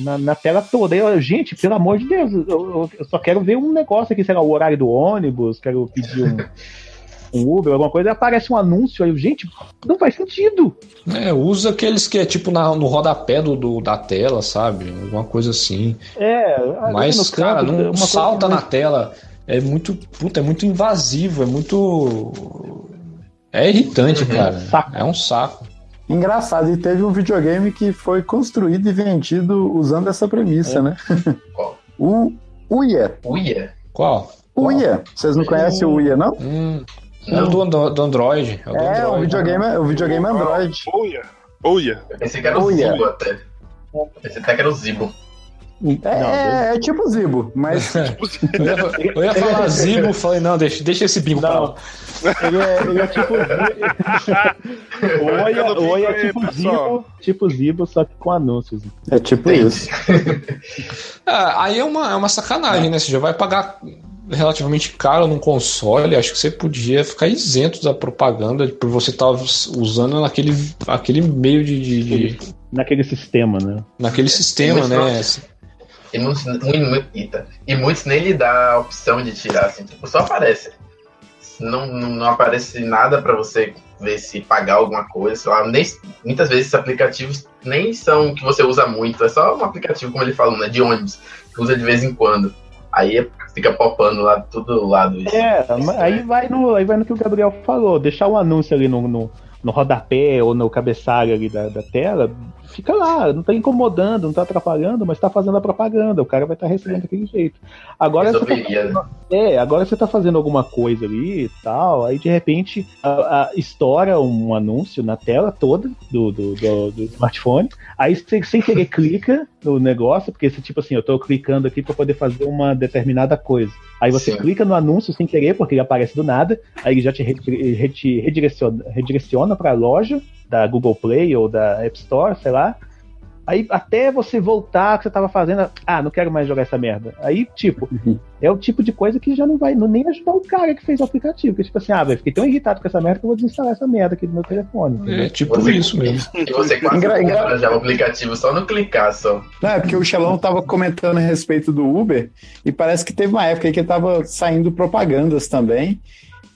na, na tela toda. Eu, gente, pelo amor de Deus, eu, eu- eu só quero ver um negócio aqui, sei lá, o horário do ônibus, quero pedir um, um Uber, alguma coisa, aparece um anúncio aí, gente, não faz sentido. É, usa aqueles que é tipo na- no rodapé do, do- da tela, sabe? Alguma coisa assim. É, Mas, no cara, caso, não uma coisa salta mais- na tela. É muito. Puta, é muito invasivo, é muito. É irritante, Uhum. cara. Saco. É um saco. Engraçado, e teve um videogame que foi construído e vendido usando essa premissa, né? Qual? O Uia. Uia? Qual? Uia. Vocês não conhecem o Uia, não? Hum, é o do, Andro- do Android. É, o do É, o Android. videogame, o videogame Android. Olha, olha. Eu pensei que era o Oh, yeah. Zibo até. Pensei até que era o Zibo. É, é tipo Zibo, mas Eu ia, eu ia falar Zibo, falei, não, deixa, deixa esse bingo pra Não. lá. Ele é, ele é tipo. Oi, Fica no oi é tipo. Zibo, tipo Zibo, só que com anúncios. é tipo isso. Ah, aí é uma, é uma sacanagem, né? Você já vai pagar relativamente caro num console, acho que você podia ficar isento da propaganda por você estar usando naquele, aquele meio de, de- de- Naquele sistema, né? naquele sistema, né? E muitos, e muitos nem lhe dá a opção de tirar, assim, tipo, só aparece. Não, não, não aparece nada pra você ver se pagar alguma coisa, sei lá. Nem, muitas vezes esses aplicativos nem são que você usa muito, é só um aplicativo, como ele falou, né, de ônibus, que usa de vez em quando. Aí fica popando lá, tudo lado isso. É, Isso aí vai no, aí vai no que o Gabriel falou, deixar o anúncio ali no, no, no rodapé ou no cabeçalho ali da, da tela, fica lá, não tá incomodando, não tá atrapalhando, mas tá fazendo a propaganda, o cara vai estar recebendo daquele jeito. Agora você tá né? É, agora você tá fazendo alguma coisa ali e tal, aí de repente a, a- estoura um anúncio na tela toda do, do, do- do smartphone, aí você sem querer clica no negócio, porque você, tipo assim, eu tô clicando aqui pra poder fazer uma determinada coisa. Aí você Sim. clica no anúncio sem querer, porque ele aparece do nada, aí ele já te, re- re- te redireciona, redireciona pra loja da Google Play ou da App Store, sei lá. Aí até você voltar que você tava fazendo, ah, não quero mais jogar essa merda. Aí, tipo, é o tipo de coisa que já não vai não, nem ajudar o cara que fez o aplicativo. Que tipo assim, ah, velho, fiquei tão irritado com essa merda que eu vou desinstalar essa merda aqui do meu telefone. entendeu? É tipo Você- isso mesmo. E você quase Engra- engra- já o aplicativo só no clicar só. Não, é porque o Xelão tava comentando a respeito do Uber e parece que teve uma época aí que tava saindo propagandas também.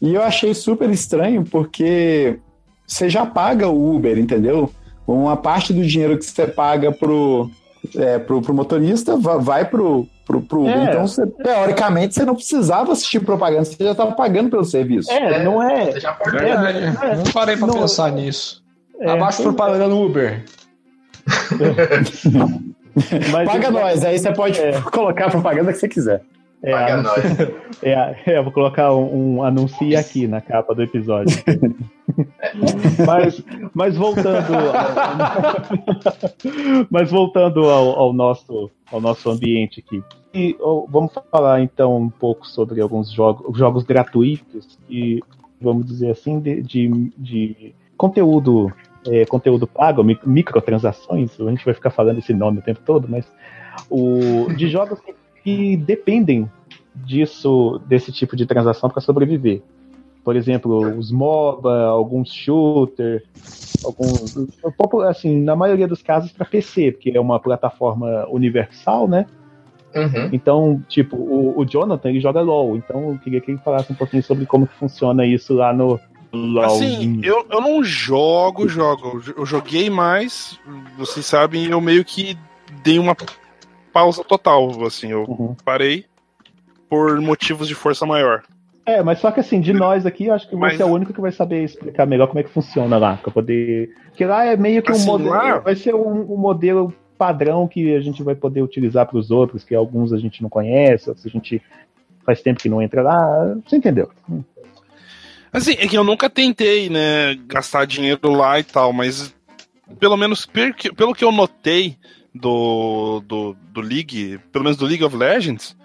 E eu achei super estranho porque você já paga o Uber, entendeu? Uma parte do dinheiro que você paga pro, é, pro, pro motorista va- vai pro, pro, pro Uber. É. Então, você- teoricamente, você não precisava assistir propaganda, você já estava pagando pelo serviço. É, não é. Você já pode É, Verdade, Não parei pra Não- pensar nisso. é, Abaixo propaganda no Uber. mas- Paga nós, aí você pode É. colocar a propaganda que você quiser. É, Paga anuncio- é, é, vou colocar um, um aqui na capa do episódio. mas, mas voltando, ao, mas voltando ao, ao nosso, ao nosso ambiente aqui. E, ó, vamos falar então um pouco sobre alguns jogos, jogos gratuitos e vamos dizer assim de, de, de conteúdo é, conteúdo pago, mi- microtransações. A gente vai ficar falando esse nome o tempo todo, mas o, de jogos que, que dependem disso, desse tipo de transação para sobreviver. Por exemplo, os MOBA, alguns shooter, alguns, assim, na maioria dos casos para PC, porque é uma plataforma universal, né? Uhum. Então, tipo, o, o Jonathan ele joga LOL, então eu queria que ele falasse um pouquinho sobre como que funciona isso lá no LOL. Assim, eu, eu não jogo, jogo. Eu joguei mais, vocês sabem, eu meio que dei uma pausa total, assim, eu Uhum. parei por motivos de força maior. É, mas só que assim, de nós aqui, eu acho que Mas- você é o único que vai saber explicar melhor como é que funciona lá, pra poder. Porque lá é meio que um Assim, modelo. lá- Vai ser um, um modelo padrão que a gente vai poder utilizar para os outros, que alguns a gente não conhece, outros a gente faz tempo que não entra lá. Você entendeu? Assim, é que eu nunca tentei, né, gastar dinheiro lá e tal, mas pelo menos pelo que eu notei do, do, do League, pelo menos do League of Legends,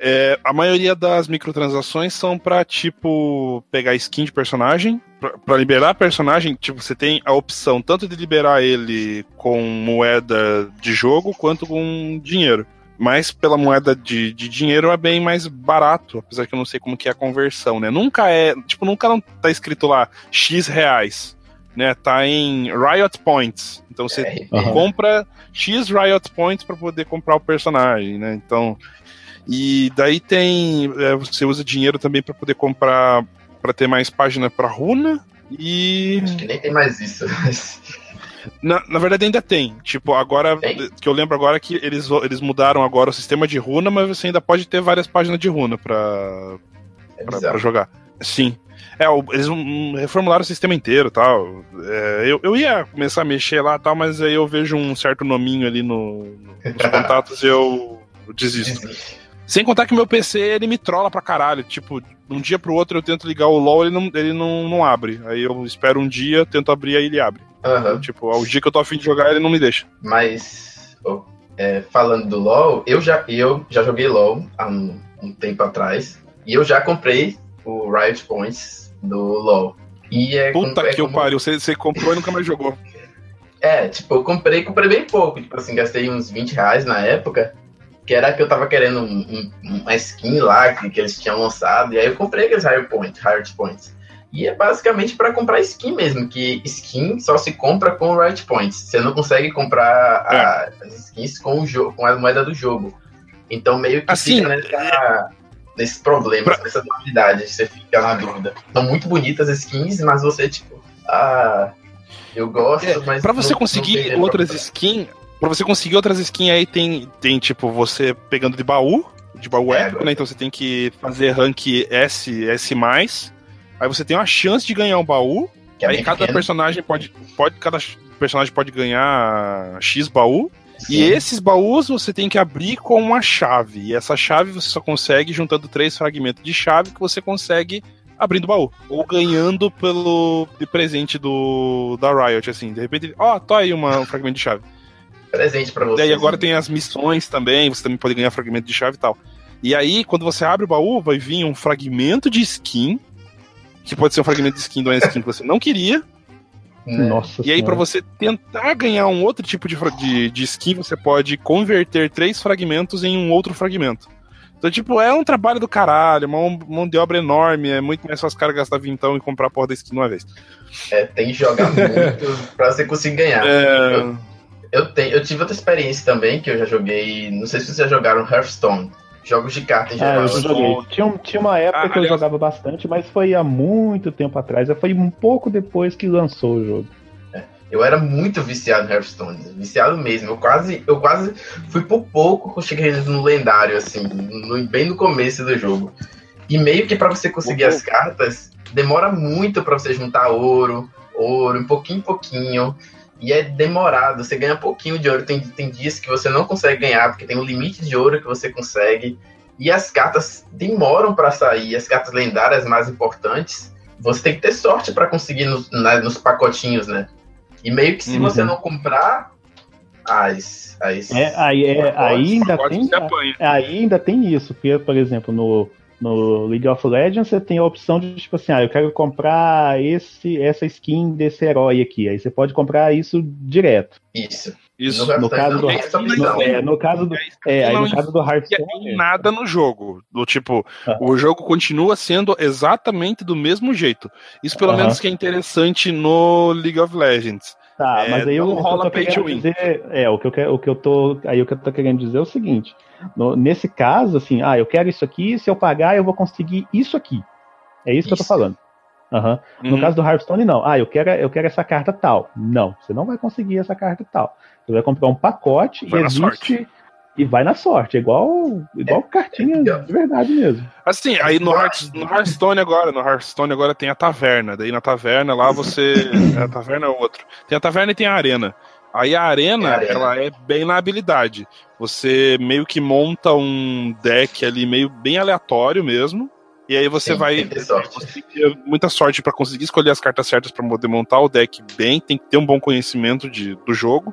é, a maioria das microtransações são pra, tipo, pegar skin de personagem, pra liberar personagem, tipo, você tem a opção tanto de liberar ele com moeda de jogo quanto com dinheiro. Mas pela moeda de, de dinheiro é bem mais barato, apesar que eu não sei como que é a conversão, né? Nunca é, tipo, nunca não tá escrito lá X reais, né? Tá em Riot Points. Então você É, Aham. compra X Riot Points para poder comprar o personagem, né? Então, e daí tem, é, você usa dinheiro também para poder comprar, para ter mais página para runa e Acho que nem tem mais isso. na, na verdade ainda tem. Tipo, agora Tem? que eu lembro agora que eles, eles mudaram agora o sistema de runa, mas você ainda pode ter várias páginas de runa pra, É pra jogar. Sim. É, o- eles hum, reformularam o sistema inteiro tal. É, eu, eu ia começar a mexer lá tal, mas aí eu vejo um certo nominho ali no, no- nos contatos e eu desisto. Sem contar que meu PC ele me trola pra caralho. Tipo, de um dia pro outro eu tento ligar o LOL ele não, ele não, não abre. Aí eu espero um dia, tento abrir aí ele abre. Aham. Tipo, ao dia que eu tô afim de jogar ele não me deixa. Mas ó, é, falando do LoL, eu já, eu já joguei LoL há um, um tempo atrás. E eu já comprei o Riot Points do LoL. E é Puta é que como- pariu, você, você comprou e nunca mais jogou. É, tipo, eu comprei, comprei bem pouco. Tipo assim, gastei uns 20 reais na época. Que era que eu tava querendo um- um- uma skin lá que, que eles tinham lançado. E aí eu comprei aqueles Riot Points. Points. E é basicamente pra comprar skin mesmo. Que skin só se compra com Riot Points. Você não consegue comprar a- as skins com, o jogo, com a moeda do jogo. Então meio que Assim, fica nessa, nesses problemas, nessa dualidade. Você fica na dúvida. São muito bonitas as skins, mas você, tipo, ah. Eu gosto, É, mas. Pra você não- não conseguir teria outras pra- skins, pra você conseguir outras skins aí tem, tem tipo você pegando de baú, de baú É, épico, né? Então você tem que fazer rank S, S+. Aí você tem uma chance de ganhar um baú. é aí cada pequeno. personagem pode, pode cada personagem pode ganhar X baú. Sim. E esses baús você tem que abrir com uma chave. E essa chave você só consegue juntando três fragmentos de chave que você consegue abrindo o baú. Ou ganhando pelo de presente do da Riot, assim. De repente, ó, tô aí uma, um fragmento de chave. presente pra você. Daí agora tem as missões também, você também pode ganhar fragmento de chave e tal. E aí, quando você abre o baú, vai vir um fragmento de skin. Que pode ser um fragmento de skin de uma skin que você não queria. Nossa E aí, pra Senhora. você tentar ganhar um outro tipo de, de, de skin, você pode converter três fragmentos em um outro fragmento. Então, tipo, é um trabalho do caralho, uma mão- mão de obra enorme, é muito mais fácil os caras gastar vintão e comprar a porra da skin de uma vez. É, tem que jogar muito pra você conseguir ganhar. É, Eu, tenho, eu tive outra experiência também, que eu já joguei. Não sei se vocês já jogaram Hearthstone. Jogos de carta em Ah, geral. eu já joguei. Tinha, tinha uma época Ah, que eu aliás- jogava bastante, mas foi há muito tempo atrás. Foi um pouco depois que lançou o jogo. Eu era muito viciado em Hearthstone, viciado mesmo. Eu quase, eu quase fui por pouco que eu cheguei no lendário, assim, no- bem no começo do jogo. E meio que pra você conseguir as cartas, demora muito pra você juntar ouro, ouro, um pouquinho em pouquinho. E é demorado, você ganha pouquinho de ouro. Tem, tem dias que você não consegue ganhar, porque tem um limite de ouro que você consegue. e as cartas demoram para sair, as cartas lendárias mais importantes, você tem que ter sorte para conseguir nos, na- nos pacotinhos, né? E meio que se Uhum. você não comprar as. as É, aí, é, aí ainda tem. Aí ainda tem isso, porque, por exemplo, no, no League of Legends você tem a opção de, tipo assim, ah, eu quero comprar esse, essa skin desse herói aqui. Aí você pode comprar isso direto. Isso. Isso. No, No caso do, no, é, no caso do, é, aí no caso do Não Hearthstone. tem nada no jogo. Do tipo, Ah. o jogo continua sendo exatamente do mesmo jeito. Isso pelo Aham. menos que é interessante no League of Legends. Tá, É, mas aí não eu rola pay to win. dizer é o que eu o que eu tô aí o que eu tô querendo dizer é o seguinte: no- nesse caso, assim, ah, eu quero isso aqui, se eu pagar eu vou conseguir isso aqui. É isso, que eu tô Isso. falando. Aham. No Uhum. caso do Hearthstone, não. Ah, eu quero, eu quero essa carta tal. Não, você não vai conseguir essa carta tal. Você vai comprar um pacote Vai e existe sorte. E vai na sorte. É igual, igual cartinha é. de verdade mesmo. Assim, aí no, Hearth- no Hearthstone agora, no Hearthstone agora tem a taverna. Daí na taverna lá você. é, A taverna é outro. Tem a taverna e tem a arena. Aí a arena, É a arena. ela é bem na habilidade. Você meio que monta um deck ali meio bem aleatório mesmo. E aí você Sim, vai. tem que ter. Você tem muita sorte pra conseguir escolher as cartas certas pra poder montar o deck bem. Tem que ter um bom conhecimento de, do jogo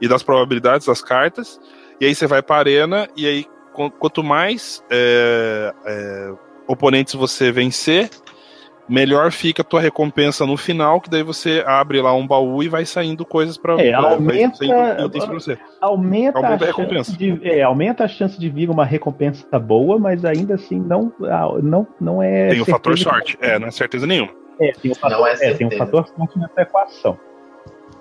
e das probabilidades das cartas. E aí você vai pra arena e aí qu- quanto mais é, é, oponentes você vencer, melhor fica a tua recompensa no final, que daí você abre lá um baú e vai saindo coisas pra, É, aumenta- pra você. Aumenta, Aumenta a a recompensa. chance de, é, aumenta a chance de vir uma recompensa boa, mas ainda assim não, não, não é. Tem o fator sorte. É, não é certeza nenhuma. que- É, tem o fator, Não é é, tem um fator sorte nessa equação.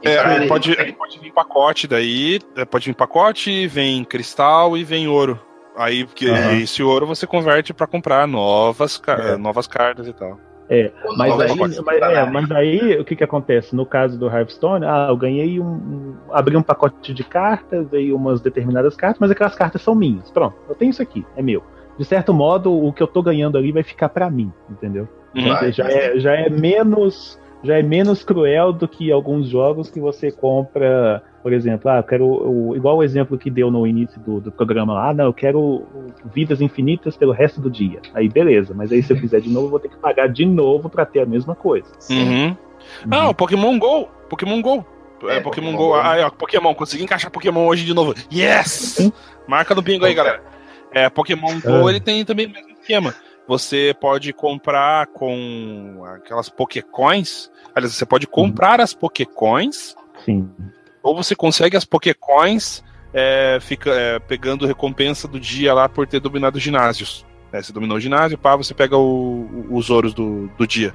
É, ele- pode, pode vir pacote daí, é, pode vir pacote, vem cristal e vem ouro. Aí porque Aham. esse ouro você converte pra comprar novas, É. novas cartas e tal. o Mas aí, mas, é, mas aí o que que acontece? No caso do Hearthstone, ah, eu ganhei um, abri um pacote de cartas, veio umas determinadas cartas, mas aquelas cartas são minhas. Pronto, eu tenho isso aqui, é meu. De certo modo, o que eu tô ganhando ali vai ficar pra mim, entendeu? Uhum. Vai. já, é, já é menos já é menos cruel do que alguns jogos que você compra, por exemplo, ah, eu quero o, igual o exemplo que deu no início do, do programa lá, ah, não, eu quero vidas infinitas pelo resto do dia. Aí beleza, mas aí se eu fizer de novo, eu vou ter que pagar de novo pra ter a mesma coisa. Uhum. Ah, o Pokémon GO! Pokémon GO! É, É, Pokémon, Pokémon Go. Go. Ah, é, ó, Pokémon, consegui encaixar Pokémon hoje de novo. Yes! Marca no bingo aí, galera. É, Pokémon Go, Ah. ele tem também o mesmo esquema. Você pode comprar com aquelas Pokécoins. Aliás, você pode comprar as Pokécoins, Sim. ou você consegue as Pokécoins é, fica, é, pegando recompensa do dia lá por ter dominado ginásios. né? Você dominou o ginásio, pá, você pega o- os ouros do, do dia.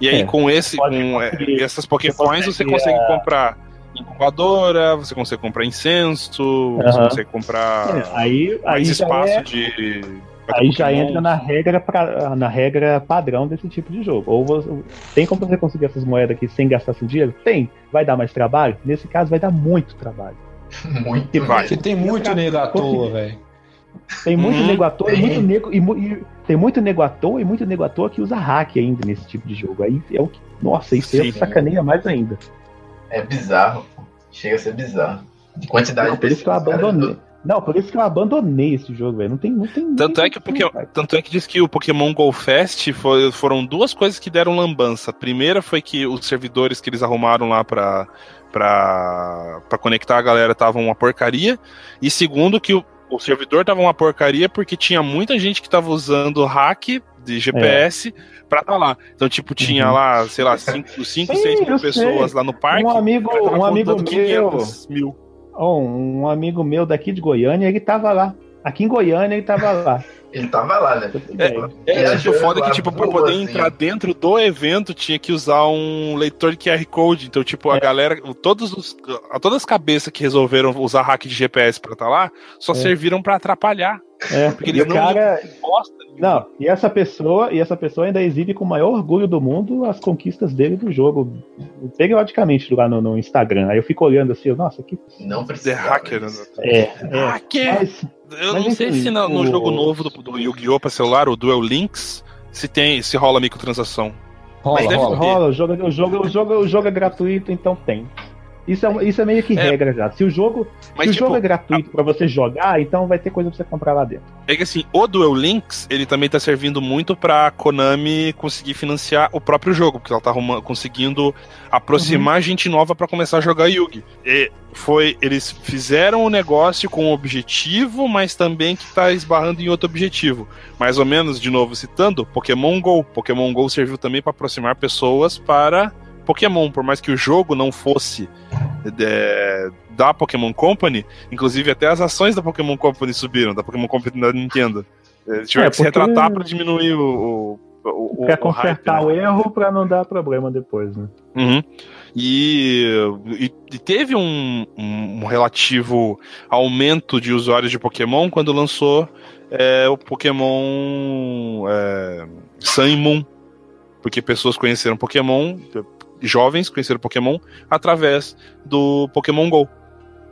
E aí, É, com esse, com é, conseguir- essas Pokécoins, você consegue, consegue comprar incubadora, você consegue comprar incenso, você Aham. consegue comprar É, aí aí mais já, espaço é, de. Aí já Pokémon. entra na regra, pra, na regra padrão desse tipo de jogo. Ou você, tem como você conseguir essas moedas aqui sem gastar seu dinheiro? Tem. Vai dar mais trabalho? Nesse caso, vai dar muito trabalho. Muito vai. Porque tem muito nego à toa, velho. Tem muito Uhum. nego à toa e Tem. muito nego. E, e tem muito nego à toa e muito nego à toa que usa hack ainda nesse tipo de jogo. Aí é o que. Nossa, isso aí Sim. sacaneia mais ainda. É bizarro. pô. Chega a ser bizarro. De quantidade Não, de por isso que eu pessoas, cara, abandonei. Não, por isso que eu abandonei esse jogo, velho. Não tem, não tem. Tanto é que o Pokémon, tanto é que diz que o Pokémon Go Fest foi- foram duas coisas que deram lambança. A primeira foi que os servidores que eles arrumaram lá pra, pra, pra conectar a galera estavam uma porcaria. E segundo, que o, o servidor tava uma porcaria porque tinha muita gente que tava usando hack de GPS pra tá lá. Então, tipo, tinha Uhum. lá, sei lá, 5, Sim, 6 mil pessoas sei. lá no parque. Um amigo, mas tava um amigo meu. 500 mil. Ó, um amigo meu daqui de Goiânia, ele tava lá. Aqui em Goiânia ele tava lá. Ele tava lá, né? É, Ele o achou foda é que, tipo, pra poder assim. entrar dentro do evento tinha que usar um leitor de QR Code. Então, tipo, a É. galera, todos os, a- todas as cabeças que resolveram usar hack de GPS pra estar lá, só É. serviram pra atrapalhar. É, Porque e eles o não. Não, e essa pessoa, e essa pessoa ainda exibe com o maior orgulho do mundo as conquistas dele do jogo, periodicamente lá no, no Instagram. Aí eu fico olhando assim, eu, nossa, que. Não precisa. hacker, né? É, é. Hacker! Mas, Eu mas não sei enfim, se no, no o- jogo novo do, do Yu-Gi-Oh! pra celular, o Duel Links, se tem, se rola microtransação. Rola, Mas rola. rola, o jogo, o, jogo, o, jogo, o jogo é gratuito, então tem. Isso é, isso é meio que É. regra já. Se o jogo, Mas, se o tipo, jogo é gratuito pra você jogar, então vai ter coisa pra você comprar lá dentro. É que assim, o Duel Links, ele também tá servindo muito pra Konami conseguir financiar o próprio jogo, porque ela tá arruma- conseguindo aproximar gente nova pra começar a jogar Yugi. E foi, eles fizeram o negócio com um objetivo, mas também que tá esbarrando em outro objetivo. Mais ou menos, de novo citando, Pokémon Go. Pokémon Go serviu também pra aproximar pessoas para Pokémon, por mais que o jogo não fosse é, da Pokémon Company, inclusive até as ações da Pokémon Company subiram, da Pokémon Company da Nintendo. Eles tiveram É, que se retratar pra diminuir o. o, o o consertar hype, o né? erro pra não dar problema depois, né? Uhum. E, e- e teve um, um relativo aumento de usuários de Pokémon quando lançou é, o Pokémon é, Sun e Moon. Porque pessoas conheceram Pokémon, jovens conheceram Pokémon através do Pokémon GO.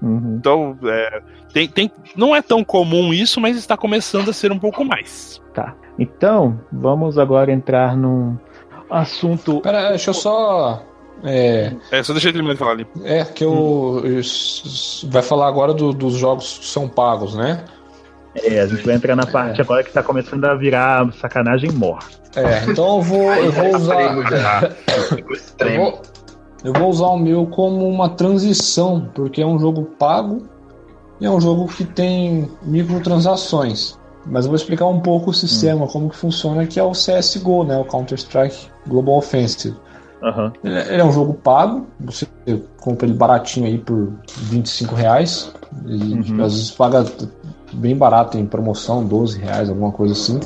Uhum. Então, é, tem, tem, não é tão comum isso, mas está começando a ser um pouco mais. Tá. Então, vamos agora entrar num assunto. Pera, deixa eu só. É, É, só deixa eu terminar de falar ali. é que eu. s- Vai falar agora do- dos jogos que são pagos, né? É, a gente vai entrar na parte agora que tá começando a virar sacanagem mor. É, então eu vou, eu vou usar. Eu vou, eu vou usar o meu como uma transição, porque é um jogo pago e é um jogo que tem microtransações. Mas eu vou explicar um pouco o sistema, como que funciona, que é o CSGO, né? O Counter-Strike Global Offensive. É ele é um jogo pago, você compra ele baratinho aí por 25 reais. E Uhum. às vezes paga bem barato em promoção, 12 reais, alguma coisa assim.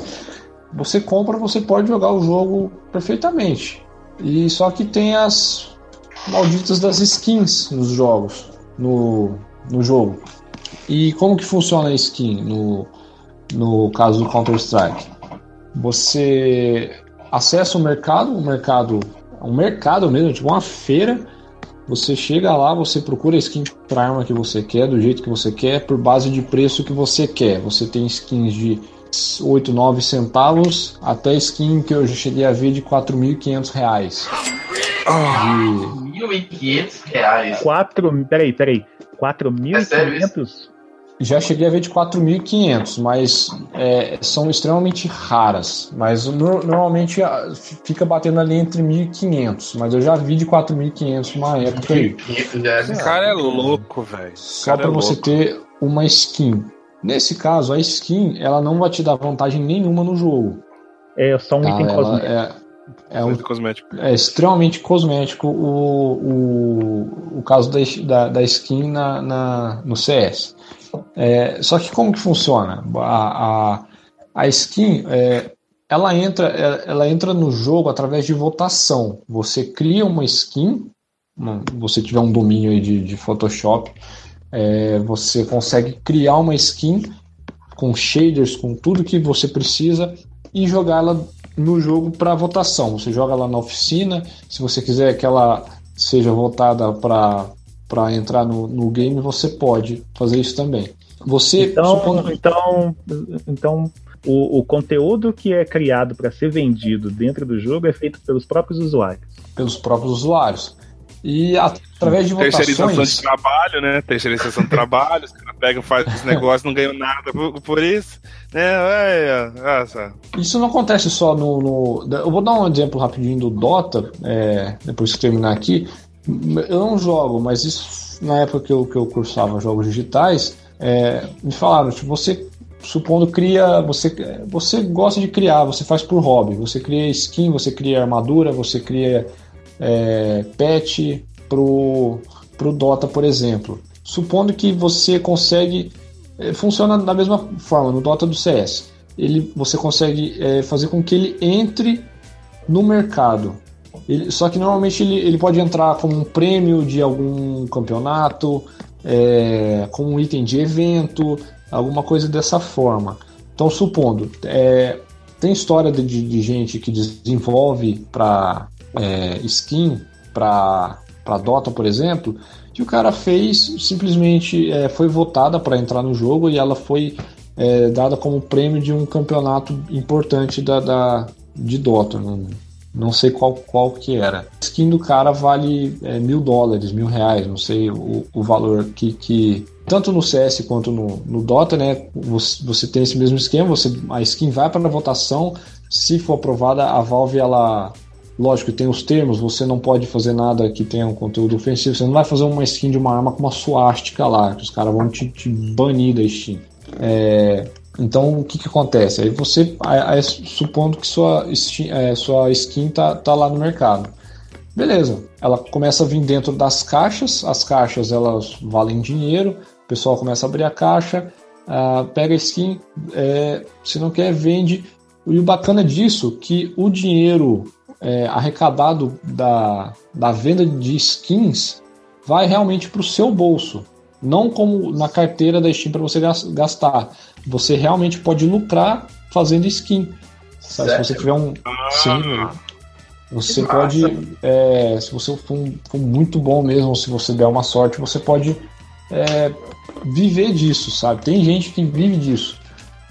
Você compra, você pode jogar o jogo perfeitamente. E só que tem as malditas das skins nos jogos, no, no jogo. E como que funciona a skin no, no caso do Counter-Strike? Você acessa o mercado, o mercado um mercado mesmo, tipo uma feira. Você chega lá, você procura a skin para arma que você quer, do jeito que você quer, por base de preço que você quer. Você tem skins de 8, 9 centavos, até skin que eu já cheguei a ver de 4.500 reais. De- 1.500 reais. Quatro. Peraí, peraí. É sério 4.500? Já cheguei a ver de 4.500, mas é, são extremamente raras. Mas no- normalmente ah, fica batendo ali entre 1.500. Mas eu já vi de 4.500 uma época aí. 1.500 já é Esse cara é louco, velho. Só Cara, para é você louco. ter uma skin. Nesse caso, a skin ela não vai te dar vantagem nenhuma no jogo. É só um tá? item Ela cosmético. é, é, um- cosmético. é extremamente cosmético o, o, o caso da, da, da skin na, na- no CS. É, só que como que funciona? A, a, a skin é, ela, entra, é, ela entra no jogo através de votação. Você cria uma skin, uma- você tiver um domínio aí de, de Photoshop, é, você consegue criar uma skin com shaders, com tudo que você precisa e jogá-la no jogo para votação. Você joga lá na oficina, se você quiser que ela seja votada para para entrar no, no game, você pode fazer isso também. Você Então, supondo- então, então o, o conteúdo que é criado para ser vendido dentro do jogo é feito pelos próprios usuários. pelos próprios usuários. E através de Terceirização de votações, trabalho, né? Terceirização de trabalho, os caras pegam, fazem os negócios, não ganham nada por, por isso. Né? É, é, essa. isso não acontece só no, no- Eu vou dar um exemplo rapidinho do Dota, é, depois que terminar aqui. Eu não jogo, mas isso na época que eu, que eu cursava jogos digitais, é, me falaram, tipo, você supondo cria, você, você gosta de criar, você faz por hobby, você cria skin, você cria armadura, você cria é, patch pro, pro Dota, por exemplo. Supondo que você consegue. é, Funciona da mesma forma no Dota do CS. Ele, você consegue é, fazer com que ele entre no mercado. Ele- só que normalmente ele, ele pode entrar como um prêmio de algum campeonato, é, como um item de evento, alguma coisa dessa forma. Então, supondo, é, tem história de- de gente que desenvolve para skin, para Dota, por exemplo, que o cara fez simplesmente é, foi votada para entrar no jogo e ela foi é, dada como prêmio de um campeonato importante da, da- de Dota. Não, não sei qual, qual que era. A skin do cara vale é, mil dólares, mil reais, não sei o, o valor que, que. Tanto no CS quanto no, no Dota, né? Você, você tem esse mesmo esquema, você, a skin vai para a votação. Se for aprovada, a Valve ela Lógico, tem os termos, você não pode fazer nada que tenha um conteúdo ofensivo. Você não vai fazer uma skin de uma arma com uma suástica lá, que os caras vão te, te, banir da Steam. É, então, o que, que acontece? Aí você, aí, supondo que sua, é, sua skin tá, tá lá no mercado. Beleza, ela começa a vir dentro das caixas, as caixas elas valem dinheiro, o pessoal começa a abrir a caixa, uh, pega a skin, é, se não quer, vende. E o bacana disso que o dinheiro é, arrecadado da, da venda de skins vai realmente para o seu bolso, não como na carteira da Steam para você gastar. Você realmente pode lucrar fazendo skin. Se você tiver um. Sim, você pode. É, se você for, for, muito bom mesmo, se você der uma sorte, você pode é, viver disso, sabe? Tem gente que vive disso.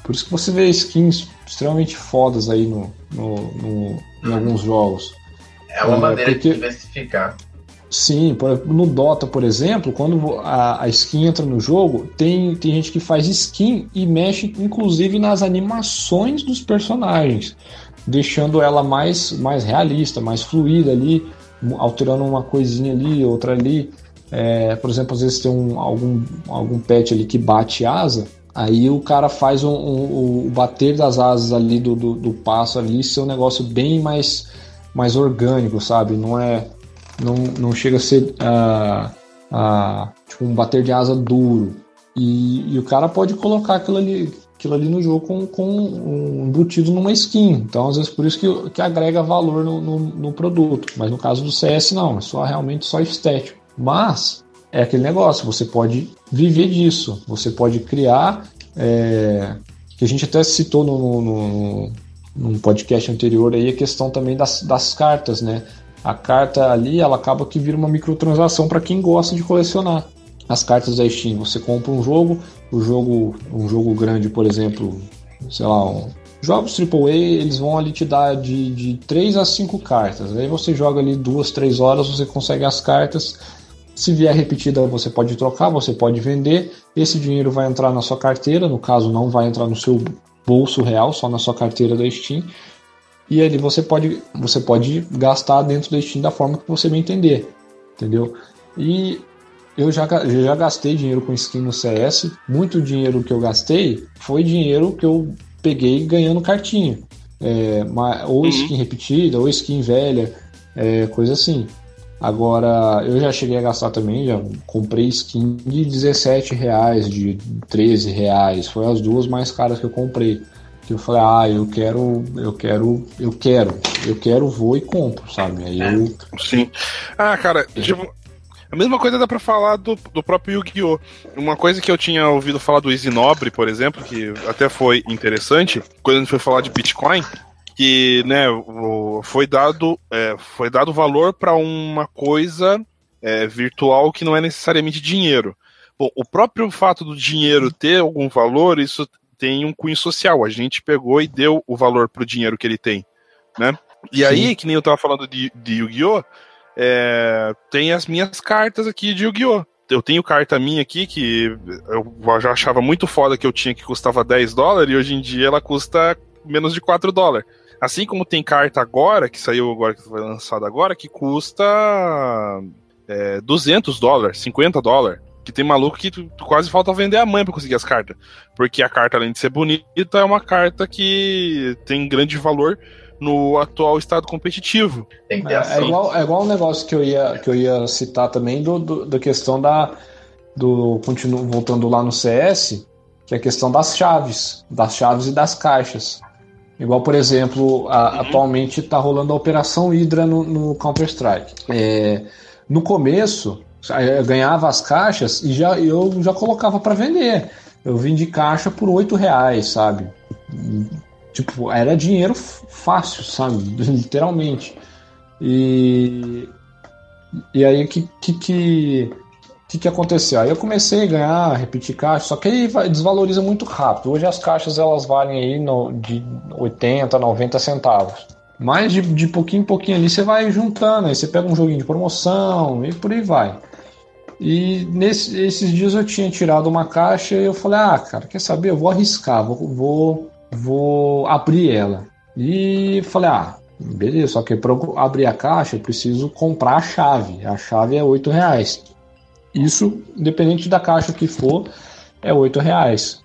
Por isso que você vê skins extremamente fodas aí no, no, no em alguns jogos. É uma é, maneira porque... de diversificar. Sim, no Dota, por exemplo, quando a, a, skin entra no jogo, tem, tem gente que faz skin e mexe inclusive nas animações dos personagens, deixando ela mais, mais realista, mais fluida ali, alterando uma coisinha ali, outra ali. É, por exemplo, às vezes tem um, algum, algum pet ali que bate asa, Aí o cara faz um, um, o bater das asas ali do, do, do, passo ali ser um negócio bem mais, mais orgânico, sabe? Não é. Não, não chega a ser uh, uh, tipo um bater de asa duro. E, e, o cara pode colocar aquilo ali, aquilo ali no jogo com, com um embutido numa skin. Então, às vezes, por isso que, que agrega valor no, no, no produto. Mas no caso do CS, não, é só realmente só estético. Mas é aquele negócio, você pode viver disso, você pode criar, é, que a gente até citou no, no, podcast anterior aí, a questão também das, das cartas, né? A carta ali, ela acaba que vira uma microtransação para quem gosta de colecionar. As cartas da Steam, você compra um jogo, o jogo, um jogo grande, por exemplo, sei lá, um, jogos AAA, eles vão ali te dar de, de 3 a 5 cartas. Aí você joga ali duas, três horas, você consegue as cartas se vier repetida, você pode trocar, você pode vender. Esse dinheiro vai entrar na sua carteira, no caso, não vai entrar no seu bolso real, só na sua carteira da Steam. E ali você pode, você pode gastar dentro da Steam da forma que você bem entender, entendeu? E eu já, já gastei dinheiro com skin no CS. Muito dinheiro que eu gastei foi dinheiro que eu peguei ganhando cartinha. É, ou uhum. skin repetida, ou skin velha, é, coisa assim. Agora, eu já cheguei a gastar também, já comprei skin de 17 reais, de 13 reais. Foi as duas mais caras que eu comprei. Que eu falei, ah, eu quero, eu quero, eu quero, eu quero, vou e compro, sabe? Aí eu. Sim. Ah, cara, tipo, a mesma coisa dá pra falar do, do próprio Yu-Gi-Oh! Uma coisa que eu tinha ouvido falar do Easy Nobre, por exemplo, que até foi interessante, quando a gente foi falar de Bitcoin, que né, foi dado é, foi dado valor para uma coisa é, virtual que não é necessariamente dinheiro. Bom, o próprio fato do dinheiro ter algum valor, isso tem um cunho social. A gente pegou e deu o valor para o dinheiro que ele tem, né? E Sim. aí, que nem eu estava falando de, de Yu-Gi-Oh! É, tem as minhas cartas aqui de Yu-Gi-Oh! Eu tenho carta minha aqui que eu já achava muito foda que eu tinha que custava 10 dólares e hoje em dia ela custa menos de 4 dólares. Assim como tem carta agora, que saiu agora, que foi lançada agora, que custa é, 200 dólares, 50 dólares. Que tem maluco que tu, tu quase falta vender a mãe para conseguir as cartas. Porque a carta, além de ser bonita, é uma carta que tem grande valor no atual estado competitivo. É, é, igual, é igual um negócio que eu ia, que eu ia citar também do, do da questão da. Do, continuo, voltando lá no CS, que é a questão das chaves, das chaves e das caixas. Igual, por exemplo, a, uhum. atualmente está rolando a Operação Hydra no, no Counter-Strike. É, no começo, eu ganhava as caixas e já, eu já colocava para vender. Eu vendi caixa por oito reais, sabe? Tipo, era dinheiro fácil, sabe? Literalmente. E, e aí que, que, que que, que aconteceu? Aí eu comecei a ganhar, repetir caixa, só que aí desvaloriza muito rápido. Hoje as caixas elas valem aí no, de 80, 90 centavos. Mas de, de pouquinho em pouquinho ali você vai juntando, aí você pega um joguinho de promoção e por aí vai. E nesses esses dias eu tinha tirado uma caixa e eu falei, ah, cara, quer saber? Eu vou arriscar, vou, vou, vou abrir ela. E falei, ah, beleza, só que para abrir a caixa eu preciso comprar a chave. A chave é 8 reais. Isso, independente da caixa que for, é 8 reais.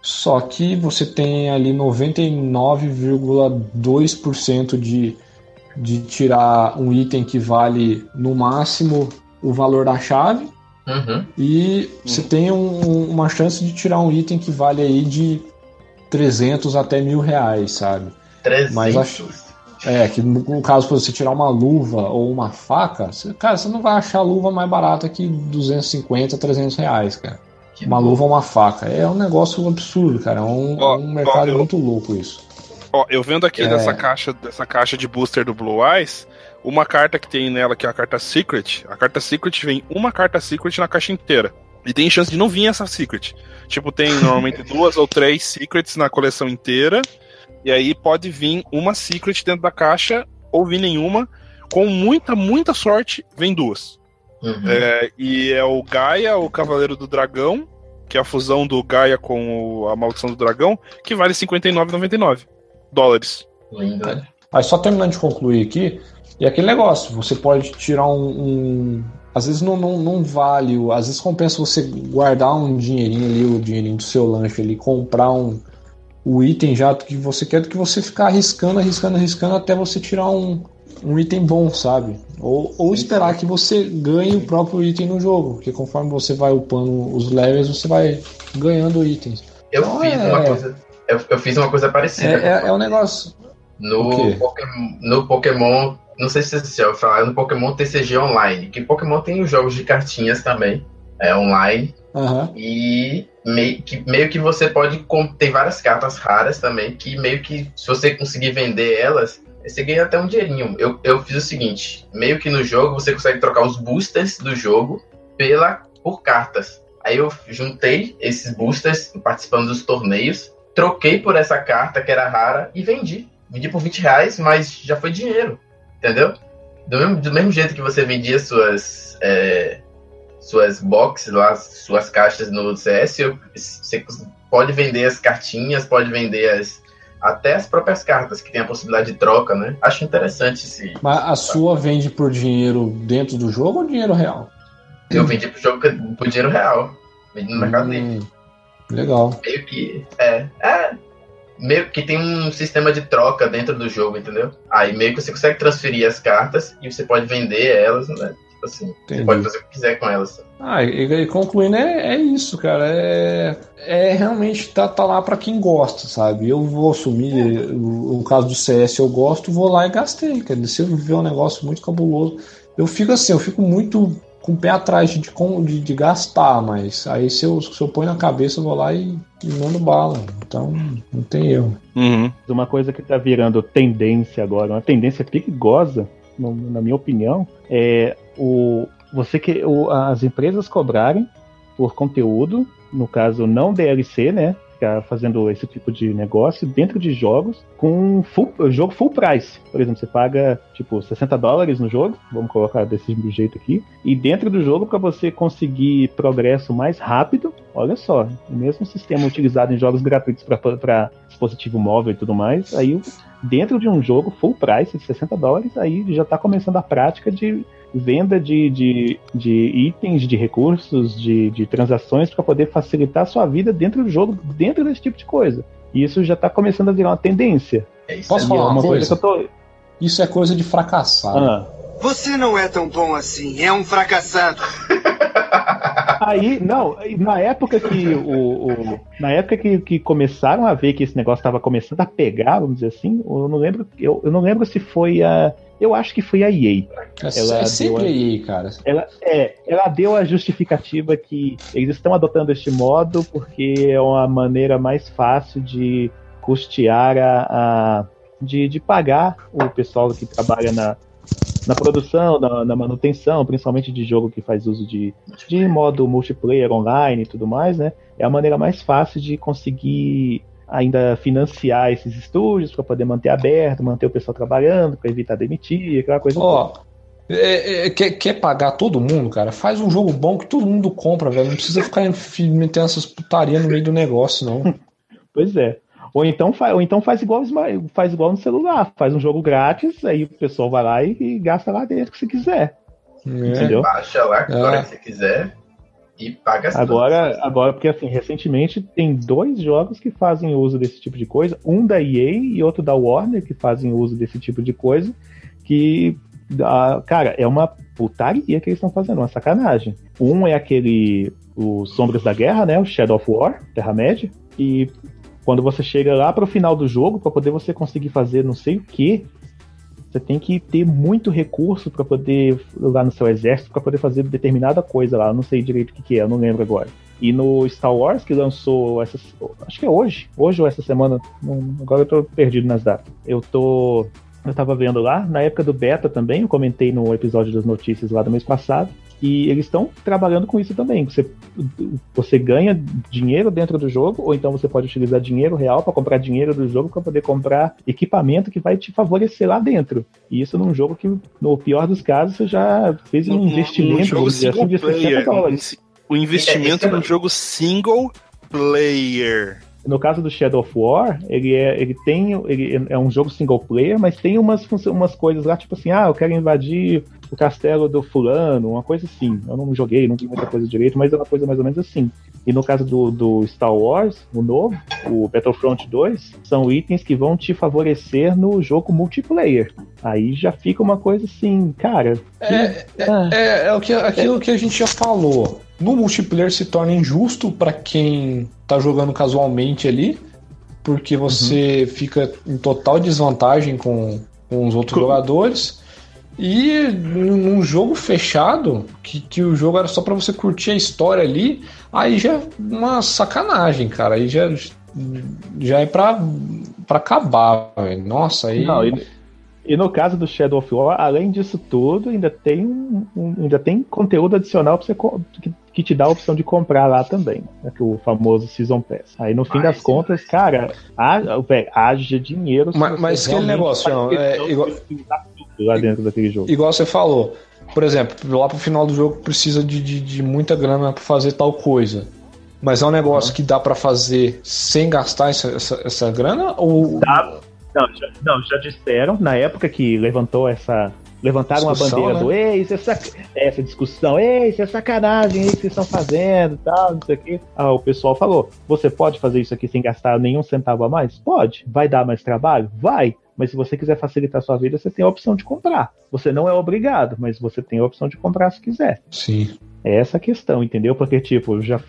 Só que você tem ali 99,2% de, de tirar um item que vale no máximo o valor da chave. Uhum. E você tem um- uma chance de tirar um item que vale aí de 300 até mil reais, sabe? 300. Mas acho- É, que no, no caso, se você tirar uma luva ou uma faca, você- cara, você não vai achar luva mais barata que 250, 300 reais, cara. Que Uma louco. luva ou uma faca. É um negócio absurdo, cara. É um, Ó, um mercado ó, eu- muito louco isso. Ó, eu vendo aqui É. dessa caixa, dessa caixa de booster do Blue Eyes, uma carta que tem nela, que é a carta Secret. A carta Secret vem uma carta Secret na caixa inteira. E tem chance de não vir essa Secret. Tipo, tem normalmente duas ou três Secrets na coleção inteira. E aí pode vir uma Secret dentro da caixa, ou vir nenhuma. Com muita, muita sorte, vem duas. Uhum. É, e é o Gaia, o Cavaleiro do Dragão, que é a fusão do Gaia com o- a Maldição do Dragão, que vale R$ 59,99 dólares. Lindo, né? Mas só terminando de concluir aqui, e aquele negócio, você pode tirar um. um- às vezes não, não, não vale, o- às vezes compensa você guardar um dinheirinho ali, o dinheirinho do seu lanche ali, comprar um o item já que você quer do que você ficar arriscando, arriscando, arriscando até você tirar um, um item bom, sabe? Ou, ou esperar que você ganhe o próprio item no jogo, porque conforme você vai upando os levels, você vai ganhando itens. Eu Não, fiz é- uma coisa. Eu, eu fiz uma coisa É, parecida. é, é um negócio. No? Pokémon, no Pokémon, não sei se ouviram falar, no Pokémon TCG Online, que Pokémon tem os jogos de cartinhas também, é online, Aham. e meio que, meio que você pode, tem várias cartas raras também, que meio que, se você conseguir vender elas, você ganha até um dinheirinho. Eu, eu fiz o seguinte, meio que no jogo você consegue trocar os boosters do jogo pela, por cartas. Aí eu juntei esses boosters participando dos torneios, troquei por essa carta que era rara e vendi. Vendi por 20 reais, mas já foi dinheiro. Entendeu? Do mesmo, do mesmo jeito que você vendia suas. é, suas boxes lá, suas caixas no CS, você pode vender as cartinhas, pode vender as. Até as próprias cartas, que tem a possibilidade de troca, né? Acho interessante esse. Mas a sua vende por dinheiro dentro do jogo ou dinheiro real? Eu vendi pro jogo por dinheiro real. Vendi no Mercado Livre. Hum, legal. meio que é, é meio que tem um sistema de troca dentro do jogo, entendeu? Aí meio que você consegue transferir as cartas e você pode vender elas, né? Assim, Entendi. você pode fazer o que quiser com elas. Ah, e, e concluindo, é, é isso, cara. É, é realmente tá, tá lá pra quem gosta, sabe? Eu vou assumir, o, o caso do CS eu gosto, vou lá e gastei, cara. Se eu ver um negócio muito cabuloso, eu fico assim, eu fico muito com o pé atrás de, de, de gastar, mas aí se eu, se eu ponho na cabeça, eu vou lá e, e mando bala. Então, não tem erro. Uhum. Uma coisa que está virando tendência agora, uma tendência perigosa, no- na minha opinião, é o você que o- as empresas cobrarem por conteúdo, no caso não DLC, né? Ficar fazendo esse tipo de negócio dentro de jogos com full, jogo full price. Por exemplo, você paga tipo 60 dólares no jogo, vamos colocar desse jeito aqui, e dentro do jogo para você conseguir progresso mais rápido, olha só, o mesmo sistema utilizado em jogos gratuitos para dispositivo móvel e tudo mais, aí dentro de um jogo full price de 60 dólares, aí já está começando a prática de venda de, de, de itens, de recursos, de, de transações para poder facilitar a sua vida dentro do jogo, dentro desse tipo de coisa. E isso já está começando a virar uma tendência. É isso Posso aí. falar é uma coisa? que eu tô. Isso é coisa de fracassado. Ah, Você não é tão bom assim, é um fracassado. Aí, não, na época que o, o- na época que, que começaram a ver que esse negócio estava começando a pegar, vamos dizer assim, eu não lembro, eu, eu não lembro se foi a, eu acho que foi a EA. É, Ela é sempre deu a- aí, cara. Ela, é, ela deu a justificativa que eles estão adotando este modo porque é uma maneira mais fácil de custear a, a- de, de pagar o pessoal que trabalha na, na produção, na, na manutenção, principalmente de jogo que faz uso de, de modo multiplayer online e tudo mais, né? É a maneira mais fácil de conseguir ainda financiar esses estúdios para poder manter aberto, manter o pessoal trabalhando, para evitar demitir, aquela coisa. Ó, é, é, quer, quer pagar todo mundo, cara? Faz um jogo bom que todo mundo compra, velho. Não precisa ficar metendo essas putarias no meio do negócio, não. pois é. Ou então, faz, ou então faz, igual, faz igual no celular, faz um jogo grátis, aí o pessoal vai lá e, e gasta lá dentro que você quiser. É. Entendeu? Baixa lá que hora que você quiser e paga as agora, agora, porque assim, recentemente tem dois jogos que fazem uso desse tipo de coisa, um da EA e outro da Warner que fazem uso desse tipo de coisa, que ah, cara, é uma putaria que eles estão fazendo, uma sacanagem. Um é aquele o Sombras da Guerra, né, o Shadow of War, Terra-média, e quando você chega lá para o final do jogo, para poder você conseguir fazer não sei o que, você tem que ter muito recurso para poder lá no seu exército para poder fazer determinada coisa lá. Não sei direito o que, que, é, não lembro agora. E no Star Wars que lançou essa, acho que é hoje, hoje ou essa semana, agora eu tô perdido nas datas. Eu tô eu tava vendo lá, na época do beta também, eu comentei no episódio das notícias lá do mês passado, e eles estão trabalhando com isso também. Você, você ganha dinheiro dentro do jogo, ou então você pode utilizar dinheiro real para comprar dinheiro do jogo para poder comprar equipamento que vai te favorecer lá dentro. E isso num jogo que, no pior dos casos, você já fez um, um investimento um jogo assim, de 60 dólares. O investimento no jogo single player. No caso do Shadow of War, ele é, ele tem, ele é um jogo single player, mas tem umas, umas coisas lá, tipo assim, ah, eu quero invadir o castelo do fulano, uma coisa assim. Eu não joguei, não vi muita coisa direito, mas é uma coisa mais ou menos assim. E no caso do, do Star Wars, o novo, o Battlefront 2, são itens que vão te favorecer no jogo multiplayer. Aí já fica uma coisa assim, cara. É, que, é, ah, é, é, o que, aquilo que a gente já falou no multiplayer se torna injusto para quem tá jogando casualmente ali, porque você uhum. fica em total desvantagem com, com os outros com... jogadores. E num jogo fechado, que, que o jogo era só para você curtir a história ali, aí já é uma sacanagem, cara. Aí já, já é pra, pra acabar, véio. Nossa, aí. Não, e, e, no caso do Shadow of War, além disso tudo, ainda tem, um, ainda tem conteúdo adicional pra você, que, que te dá a opção de comprar lá também, né, que o famoso Season Pass. Aí no fim das contas, cara, haja dinheiro. Mas, mas aquele negócio, não, é, igual, lá dentro daquele jogo. Igual você falou, por exemplo, lá pro final do jogo precisa de, de, de muita grana para fazer tal coisa. Mas é um negócio uhum. que dá para fazer sem gastar essa, essa, essa grana? Ou... Dá. Não já, não, já disseram, na época que levantou essa, levantaram a bandeira né? do ei, isso é sac... essa discussão, ei, isso é sacanagem, ei, que vocês estão fazendo tal, não sei o quê. Ah, o pessoal falou: você pode fazer isso aqui sem gastar nenhum centavo a mais? Pode. Vai dar mais trabalho? Vai. Mas se você quiser facilitar a sua vida, você tem a opção de comprar. Você não é obrigado, mas você tem a opção de comprar se quiser. Sim. É essa a questão, entendeu? Porque, tipo, já,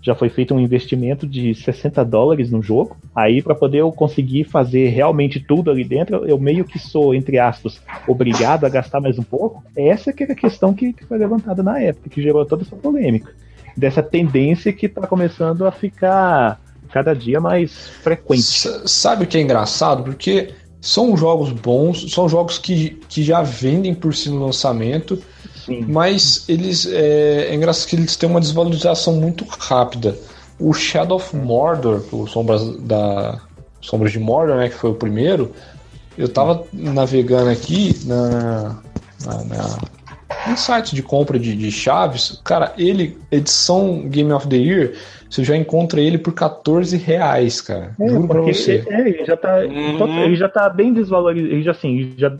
já foi feito um investimento de 60 dólares no jogo. Aí, para poder eu conseguir fazer realmente tudo ali dentro, eu meio que sou, entre aspas, obrigado a gastar mais um pouco. Essa que era a questão que, que foi levantada na época, que gerou toda essa polêmica. Dessa tendência que tá começando a ficar cada dia mais frequente. S sabe o que é engraçado? Porque são jogos bons, são jogos que, que já vendem por si no lançamento Sim. Mas eles. É, é engraçado que eles têm uma desvalorização muito rápida. O Shadow of Mordor, o Sombras da. Sombras de Mordor, né? Que foi o primeiro. Eu tava navegando aqui na, na, na no site de compra de, de, chaves, cara, ele, edição Game of the Year, você já encontra ele por 14 reais, cara. É, Juro pra você. Ele, é, ele já tá. Uhum. Ele já tá bem desvalorizado. Ele já assim, já,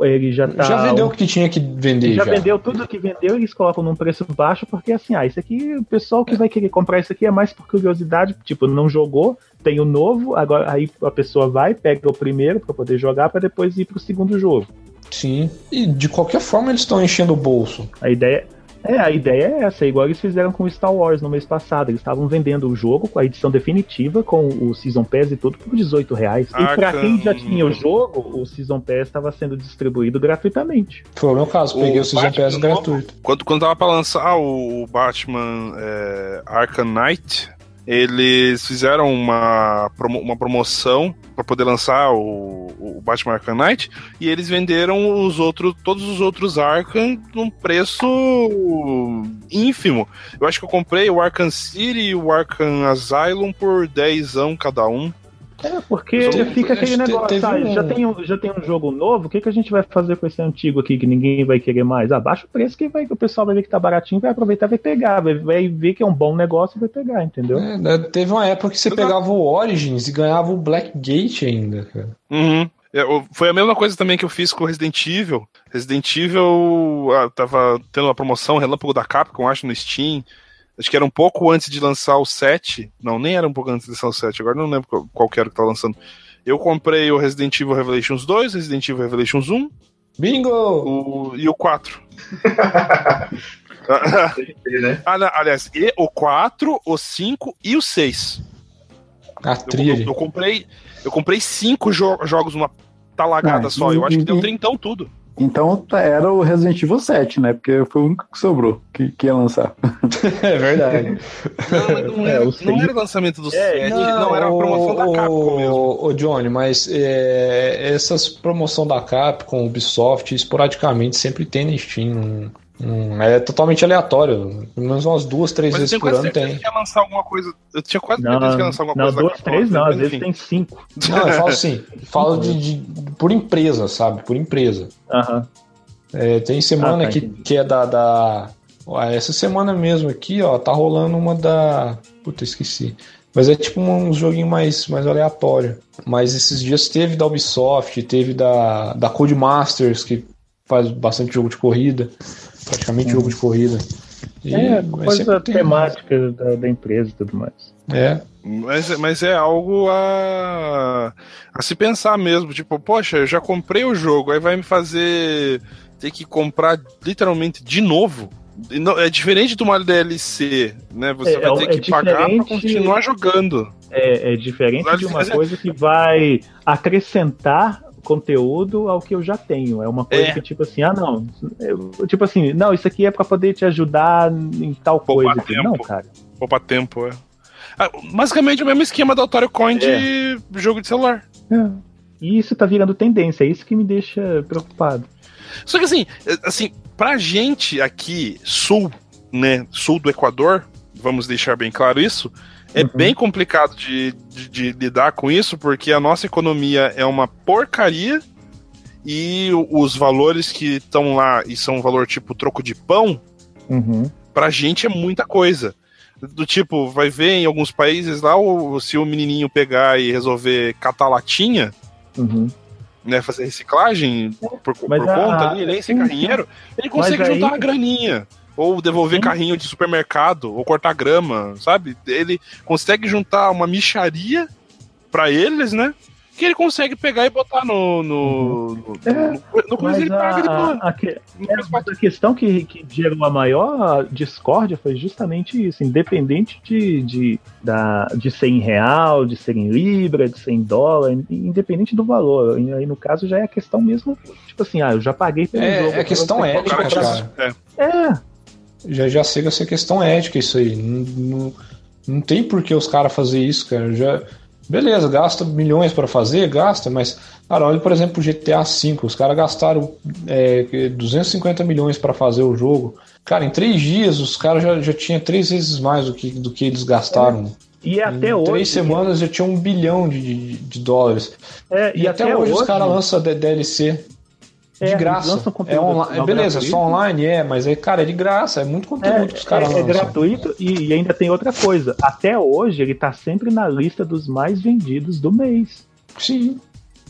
ele já tá. Já vendeu o que tinha que vender. Já, já, vendeu tudo que vendeu e eles colocam num preço baixo, porque assim, ah, isso aqui, o pessoal que vai querer comprar isso aqui é mais por curiosidade, tipo, não jogou, tem o novo, agora aí a pessoa vai, pega o primeiro para poder jogar, para depois ir pro segundo jogo. Sim. E de qualquer forma eles estão enchendo o bolso. A ideia, é, a ideia é essa, igual eles fizeram com Star Wars no mês passado. Eles estavam vendendo o jogo com a edição definitiva, com o Season Pass e tudo, por 18 reais. Ah, e pra quem já tinha o jogo, o Season Pass estava sendo distribuído gratuitamente. Foi o meu caso, peguei o, o Season Batman Pass gratuito. Quando, quando tava pra lançar o Batman é, Arkham Knight, eles fizeram uma, uma promoção para poder lançar o, o, Batman Arkham Knight, e eles venderam os outros, todos os outros Arkham num preço ínfimo. Eu acho que eu comprei o Arkham City e o Arkham Asylum por 10 cada um. É, porque Teve- fica aquele te- negócio, um- Já, tem um, já tem um jogo novo, o que, que a gente vai fazer com esse antigo aqui que ninguém vai querer mais? Abaixa o preço que, vai, que o pessoal vai ver que tá baratinho, vai aproveitar e vai pegar, vai, vai ver que é um bom negócio e vai pegar, entendeu? É, né, teve uma época que você pegava o Origins e ganhava o Blackgate ainda, cara. Uhum. É, Foi a mesma coisa também que eu fiz com o Resident Evil. Resident Evil ah, tava tendo uma promoção Relâmpago da Capcom, acho, no Steam. Acho que era um pouco antes de lançar o 7. Não, nem era um pouco antes de lançar o 7. Agora não lembro qual, qual que era que tá lançando. Eu comprei o Resident Evil Revelations 2, Resident Evil Revelations 1 Bingo! o, e o 4. né? Ah, não, aliás, e o 4, o 5 e o 6. A Eu, tríade. eu- eu comprei, eu comprei cinco jo- jogos numa talagada Ah, só. Eu acho que deu e- trintão tudo. Então tá- era o Resident Evil 7, né? Porque foi o único que sobrou que, que ia lançar. É verdade. Não, mas não, É, era, o não era lançamento do É, 7, não, era a promoção da Capcom mesmo. Ô, ô, Johnny, mas é, essas promoção da Capcom, Ubisoft, esporadicamente sempre tem na Steam. Não- é totalmente aleatório. Pelo menos umas duas, três Mas vezes por ano tem. que ia lançar alguma coisa. Eu tinha quase Não, certeza que ia lançar alguma não coisa duas, três não, às vezes tem cinco. Não, eu falo assim, falo de, de- por empresa, sabe? Por empresa. Aham. É, tem semana Ah, tá, que, entendi. que é da, da. Essa semana mesmo aqui, ó, tá rolando uma da. Puta, esqueci. Mas é tipo um joguinho mais, mais aleatório. Mas esses dias teve da Ubisoft, teve da, da Codemasters, que faz bastante jogo de corrida. Praticamente jogo de corrida. E- É, mas coisa tem- temática da, da empresa e tudo mais. É. Mas, é- mas é algo a, a se pensar mesmo. Tipo, poxa, eu já comprei o jogo, aí vai me fazer ter que comprar literalmente de novo. Não- é diferente de uma DLC, né? Você É, vai ter é que pagar pra diferente- continuar jogando. É, é diferente de uma é- coisa que vai acrescentar conteúdo ao que eu já tenho. É uma coisa É. que, tipo assim, ah, não. eu- tipo assim, não, isso aqui é pra poder te ajudar em tal coisa. aqui. tempo. Não, cara. Poupa tempo, é. Ah, basicamente o mesmo esquema da Autório Coin de jogo de celular. É. E isso tá virando tendência, é isso que me deixa preocupado. Só que assim, é, assim, pra gente aqui, sul, né, sul do Equador, vamos deixar bem claro isso, é Uhum. bem complicado de, de- de lidar com isso, porque a nossa economia é uma porcaria e os valores que estão lá, e são um valor tipo troco de pão, Uhum. pra gente é muita coisa. Do tipo, vai ver em alguns países lá, o, se o menininho pegar e resolver catar latinha, Uhum. né, fazer reciclagem por, por Mas a- conta ali, nem ser sim, carrinheiro, ele consegue Mas aí- juntar uma graninha. Ou devolver Sim. carrinho de supermercado, ou cortar grama, sabe? Ele consegue juntar uma micharia pra eles, né? Que ele consegue pegar e botar no. no, no, É, no- no coisa Mas ele a, paga a, a, que- é, a questão que, que gerou a maior discórdia foi justamente isso, independente de, de, da, de ser em real, de ser em libra, de ser em dólar, in- independente do valor. E aí, no caso, já é a questão mesmo, tipo assim, ah, eu já paguei pelo É- jogo. é questão agora você ética, cara. comprar- É, Já, já chega a ser questão ética isso aí. Não, não, não tem por que os caras fazer isso, cara. Já, beleza, gasta milhões pra fazer, gasta, mas, cara, olha, por exemplo, o GTA V. Os caras gastaram é, 250 milhões pra fazer o jogo. Cara, em três dias os caras já, já tinham três vezes mais do que, do que eles gastaram. e até em hoje. três semanas já tinha um bilhão de, de, de dólares. é, E, até, hoje, os caras lançam DLC É, eles graça. É online, adicional beleza, gratuito. só online é, mas aí, cara, é de graça, é muito conteúdo que os caras é, é gratuito e, e ainda tem outra coisa. Até hoje ele tá sempre na lista dos mais vendidos do mês. Sim.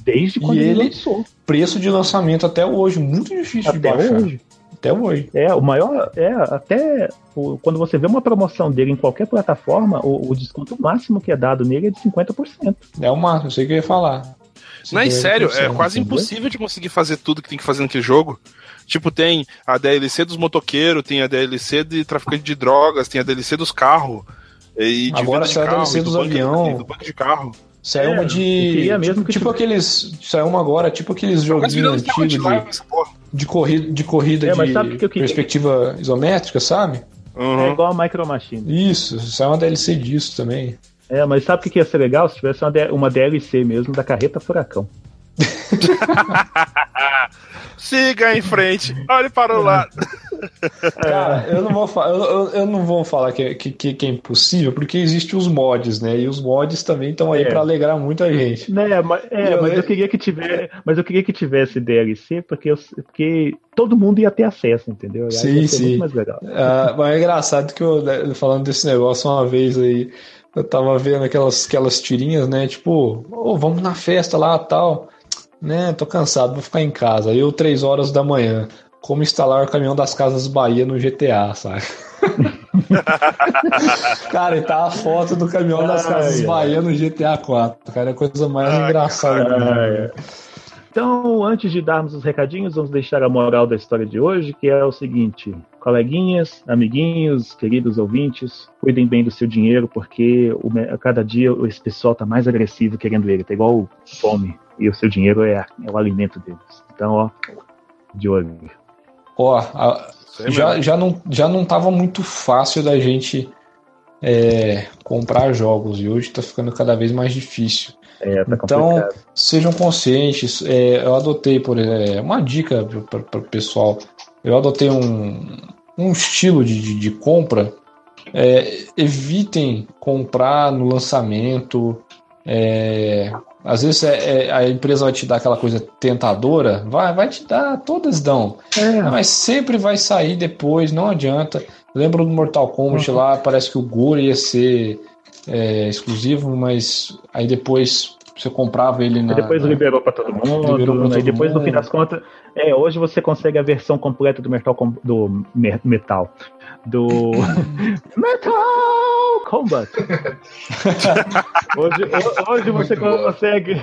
Desde E quando ele, ele- lançou. Preço de lançamento até hoje, muito difícil de Até baixar. hoje. Até hoje. É, o maior. É, até o- quando você vê uma promoção dele em qualquer plataforma, o, o desconto máximo que é dado nele é de 50%. É o máximo, eu sei o que eu ia falar. Não, é sério, é 50%, quase entendeu? impossível de conseguir fazer tudo que tem que fazer naquele jogo. Tipo, tem a DLC dos motoqueiros, tem a DLC de traficante de drogas, tem a DLC dos carros. E de Agora saiu a carro, DLC do dos banco- avião. e do banco de carro. Saiu É, uma de. queria mesmo tipo que tipo aqueles. Saiu uma agora, tipo aqueles joguinhos antigos de, de corrida, de, corrida É, mas de que queria? perspectiva isométrica, sabe? Uhum. É igual a Micro Machine. Isso, saiu uma DLC disso também. É, mas sabe o que que ia ser legal se tivesse uma, uma DLC mesmo da Carreta Furacão? Siga em frente, olhe para o lado. Cara, eu não vou, fa- eu, eu- eu não vou falar que é, que, que- é impossível, porque existem os mods, né? E os mods também estão aí É. pra alegrar muita gente. Né, mas, é, Eu- mas eu queria que tivesse, mas eu queria que tivesse DLC porque, eu- porque todo mundo ia ter acesso, entendeu? Aí Sim, ia ser sim. muito mais legal. Ah, mas é engraçado que eu, né, falando desse negócio uma vez aí, eu tava vendo aquelas, aquelas tirinhas, né? Tipo, "Ô, vamos na festa lá tal. Né, tô cansado, vou ficar em casa. Eu, três horas da manhã, como instalar o caminhão das Casas Bahia no GTA, sabe? cara, e tá a foto do caminhão das Casas. Bahia no GTA 4. Cara, é a coisa mais engraçada do mundo. Então, antes de darmos os recadinhos, vamos deixar a moral da história de hoje, que é o seguinte: coleguinhas, amiguinhos, queridos ouvintes, cuidem bem do seu dinheiro, porque o a cada dia esse pessoal tá mais agressivo querendo ele, tá igual fome, e o seu dinheiro é, é o alimento deles. Então, ó, de olho. Ó, a- já, já, não, já não tava muito fácil da gente é, comprar jogos e hoje tá ficando cada vez mais difícil. É, tá Então, complicado. sejam conscientes. é, eu adotei, por é, uma dica para o pessoal. Eu adotei um, um estilo de, de, de compra. É, evitem comprar no lançamento. Às vezes é- é, a empresa vai te dar aquela coisa tentadora, vai, vai te dar, todas dão. É, Mas sempre vai sair depois, não adianta. Lembro do Mortal Kombat lá, parece que o Gore ia ser é, exclusivo, mas aí depois você comprava ele na. Aí depois na- liberou pra todo mundo. Liberou pra todo depois, no fim mundo. das contas, é, hoje você consegue a versão completa do Metal do Me- Metal. Do Metal Combat. hoje, ho- hoje você consegue.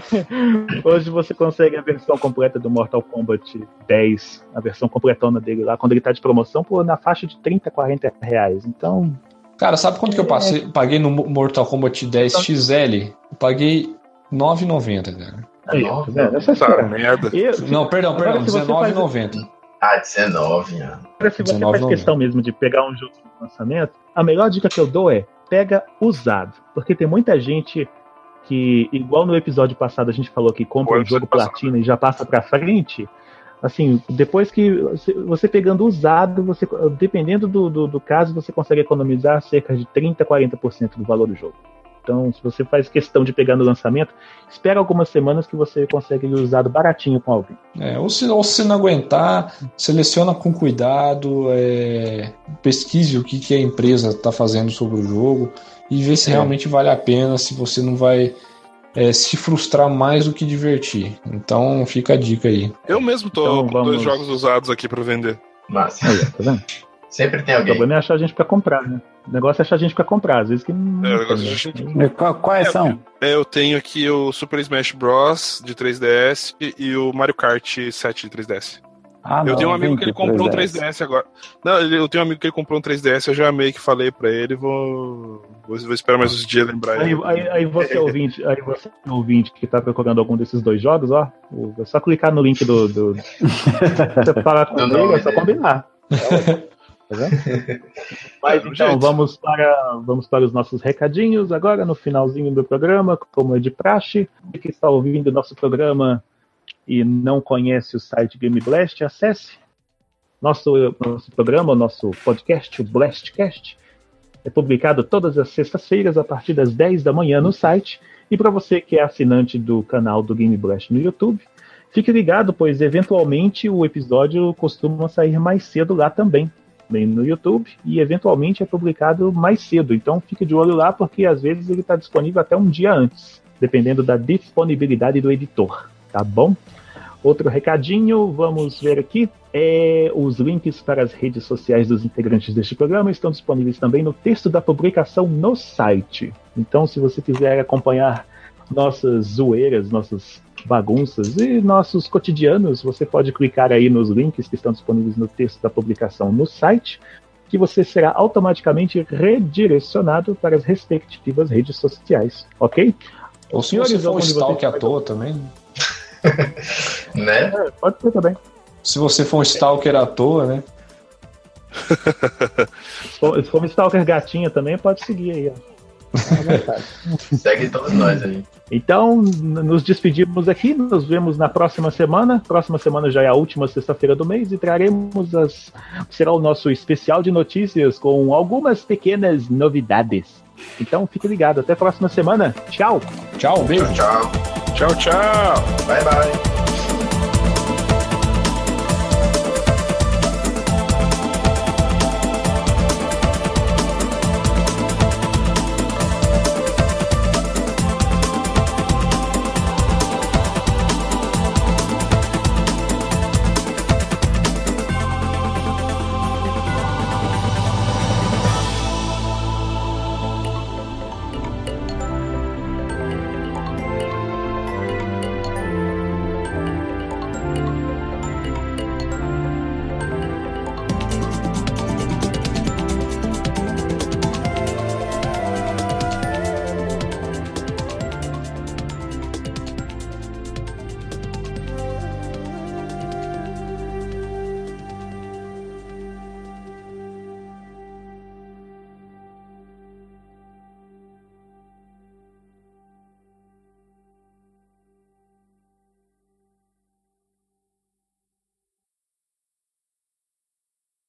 Hoje você consegue a versão completa do Mortal Kombat 10, a versão completona dele lá, quando ele tá de promoção, por na faixa de 30, 40 reais. Então, Cara, sabe quanto que eu É. passei, paguei no Mortal Kombat 10 XL? Eu paguei 9,90, cara. aí, tá? Essa é Tá merda. Não, perdão, perdão, se você faz- 19,90. Ah, 19, né? Agora, se você 19,90. faz questão mesmo de pegar um jogo de lançamento, a melhor dica que eu dou é pega usado. Porque tem muita gente que, igual no episódio passado a gente falou que compra um jogo episódio platina e já passa pra frente. Assim, depois que você, você pegando usado, você, dependendo do, do, do caso, você consegue economizar cerca de 30, 40% do valor do jogo. Então, se você faz questão de pegar no lançamento, espera algumas semanas que você consegue ele usado baratinho com alguém. É, ou, se, ou se não aguentar, seleciona com cuidado, é, pesquise o que, que a empresa está fazendo sobre o jogo e vê se É. realmente vale a pena, se você não vai é, se frustrar mais do que divertir. Então fica a dica aí. Eu mesmo tô Então, com dois vamos- jogos usados aqui pra vender. Massa. Aí, tá vendo? Sempre tem O alguém. problema é achar gente pra comprar, né? O negócio é achar gente pra comprar, às vezes que não. É, o negócio tem, é né? Quais são? É, Eu tenho aqui o Super Smash Bros. de 3DS e o Mario Kart 7 de 3DS. Ah, eu não, tenho um amigo que ele aqui, comprou um 3DS. 3DS agora. Não, eu tenho um amigo que ele comprou um 3DS, eu já meio que falei pra ele, vou, vou, vou esperar mais uns dias lembrar Aí, ele. aí, aí você ouvinte, aí você ouvinte que tá procurando algum desses dois jogos, ó, o- é só clicar no link do. do... você falar com Do ele, nome é só dele. combinar. Tá? Mas então, vamos para, vamos para os nossos recadinhos agora, no finalzinho do programa, como é de praxe. Você que está ouvindo o nosso programa e não conhece o site Game Blast, acesse nosso, nosso programa, nosso podcast, o Blastcast. É publicado todas as sextas-feiras a partir das 10 da manhã no site. E para você que é assinante do canal do Game Blast no YouTube, fique ligado, pois eventualmente o episódio costuma sair mais cedo lá também, bem no YouTube, e eventualmente é publicado mais cedo. Então fique de olho lá, porque às vezes ele está disponível até um dia antes, dependendo da disponibilidade do editor, tá bom? Outro recadinho, vamos ver aqui. É, os links para as redes sociais dos integrantes deste programa estão disponíveis também no texto da publicação no site. Então, se você quiser acompanhar nossas zoeiras, nossas bagunças e nossos cotidianos, você pode clicar aí nos links que estão disponíveis no texto da publicação no site, que você será automaticamente redirecionado para as respectivas redes sociais, ok? Ou se Senhores, você for um stalker à toa também. Né? É, pode ser também. Se você for um stalker à toa, né? Se for, se for um Stalker gatinha também, pode seguir aí. Ó. Segue todos nós aí. Então, nos despedimos aqui, nos vemos na próxima semana. Próxima semana já é a última sexta-feira do mês e traremos as. Será o nosso especial de notícias com algumas pequenas novidades. Então, fique ligado. Até a próxima semana. Tchau! Tchau, beijo. Tchau. Tchau, tchau. Bye, bye.